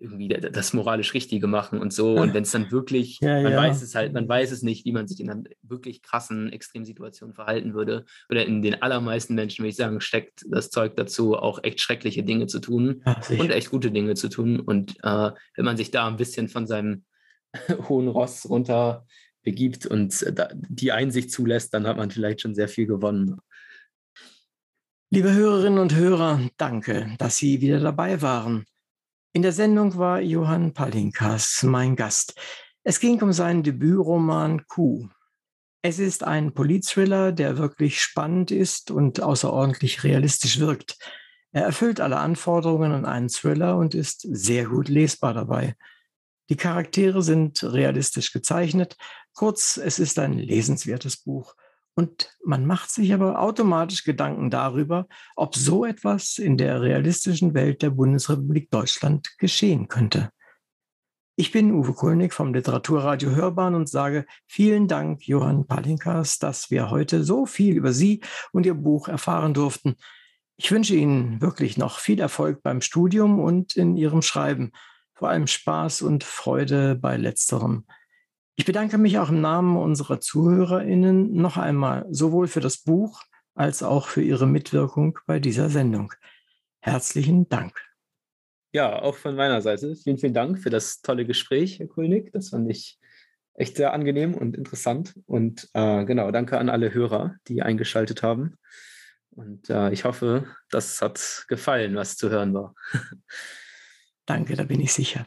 irgendwie das moralisch Richtige machen und so. Und wenn es dann wirklich, ja, man ja. weiß es halt, man weiß es nicht, wie man sich in einer wirklich krassen Extremsituation verhalten würde. Oder in den allermeisten Menschen, würde ich sagen, steckt das Zeug dazu, auch echt schreckliche Dinge zu tun ja, und echt gute Dinge zu tun. Und äh, wenn man sich da ein bisschen von seinem hohen Ross runter begibt und die Einsicht zulässt, dann hat man vielleicht schon sehr viel gewonnen.
Liebe Hörerinnen und Hörer, danke, dass Sie wieder dabei waren. In der Sendung war Johann Palinkas mein Gast. Es ging um seinen Debütroman Kuh. Es ist ein Politthriller, der wirklich spannend ist und außerordentlich realistisch wirkt. Er erfüllt alle Anforderungen an einen Thriller und ist sehr gut lesbar dabei. Die Charaktere sind realistisch gezeichnet. Kurz, es ist ein lesenswertes Buch. Und man macht sich aber automatisch Gedanken darüber, ob so etwas in der realistischen Welt der Bundesrepublik Deutschland geschehen könnte. Ich bin Uwe Kulnig vom Literaturradio Hörbahn und sage vielen Dank, Johann Palinkas, dass wir heute so viel über Sie und Ihr Buch erfahren durften. Ich wünsche Ihnen wirklich noch viel Erfolg beim Studium und in Ihrem Schreiben, vor allem Spaß und Freude bei letzterem. Ich bedanke mich auch im Namen unserer ZuhörerInnen noch einmal sowohl für das Buch als auch für Ihre Mitwirkung bei dieser Sendung. Herzlichen Dank.
Ja, auch von meiner Seite. Vielen, vielen Dank für das tolle Gespräch, Herr Kulnig. Das fand ich echt sehr angenehm und interessant. Und äh, genau, danke an alle Hörer, die eingeschaltet haben. Und äh, ich hoffe, das hat gefallen, was zu hören war.
Danke, da bin ich sicher.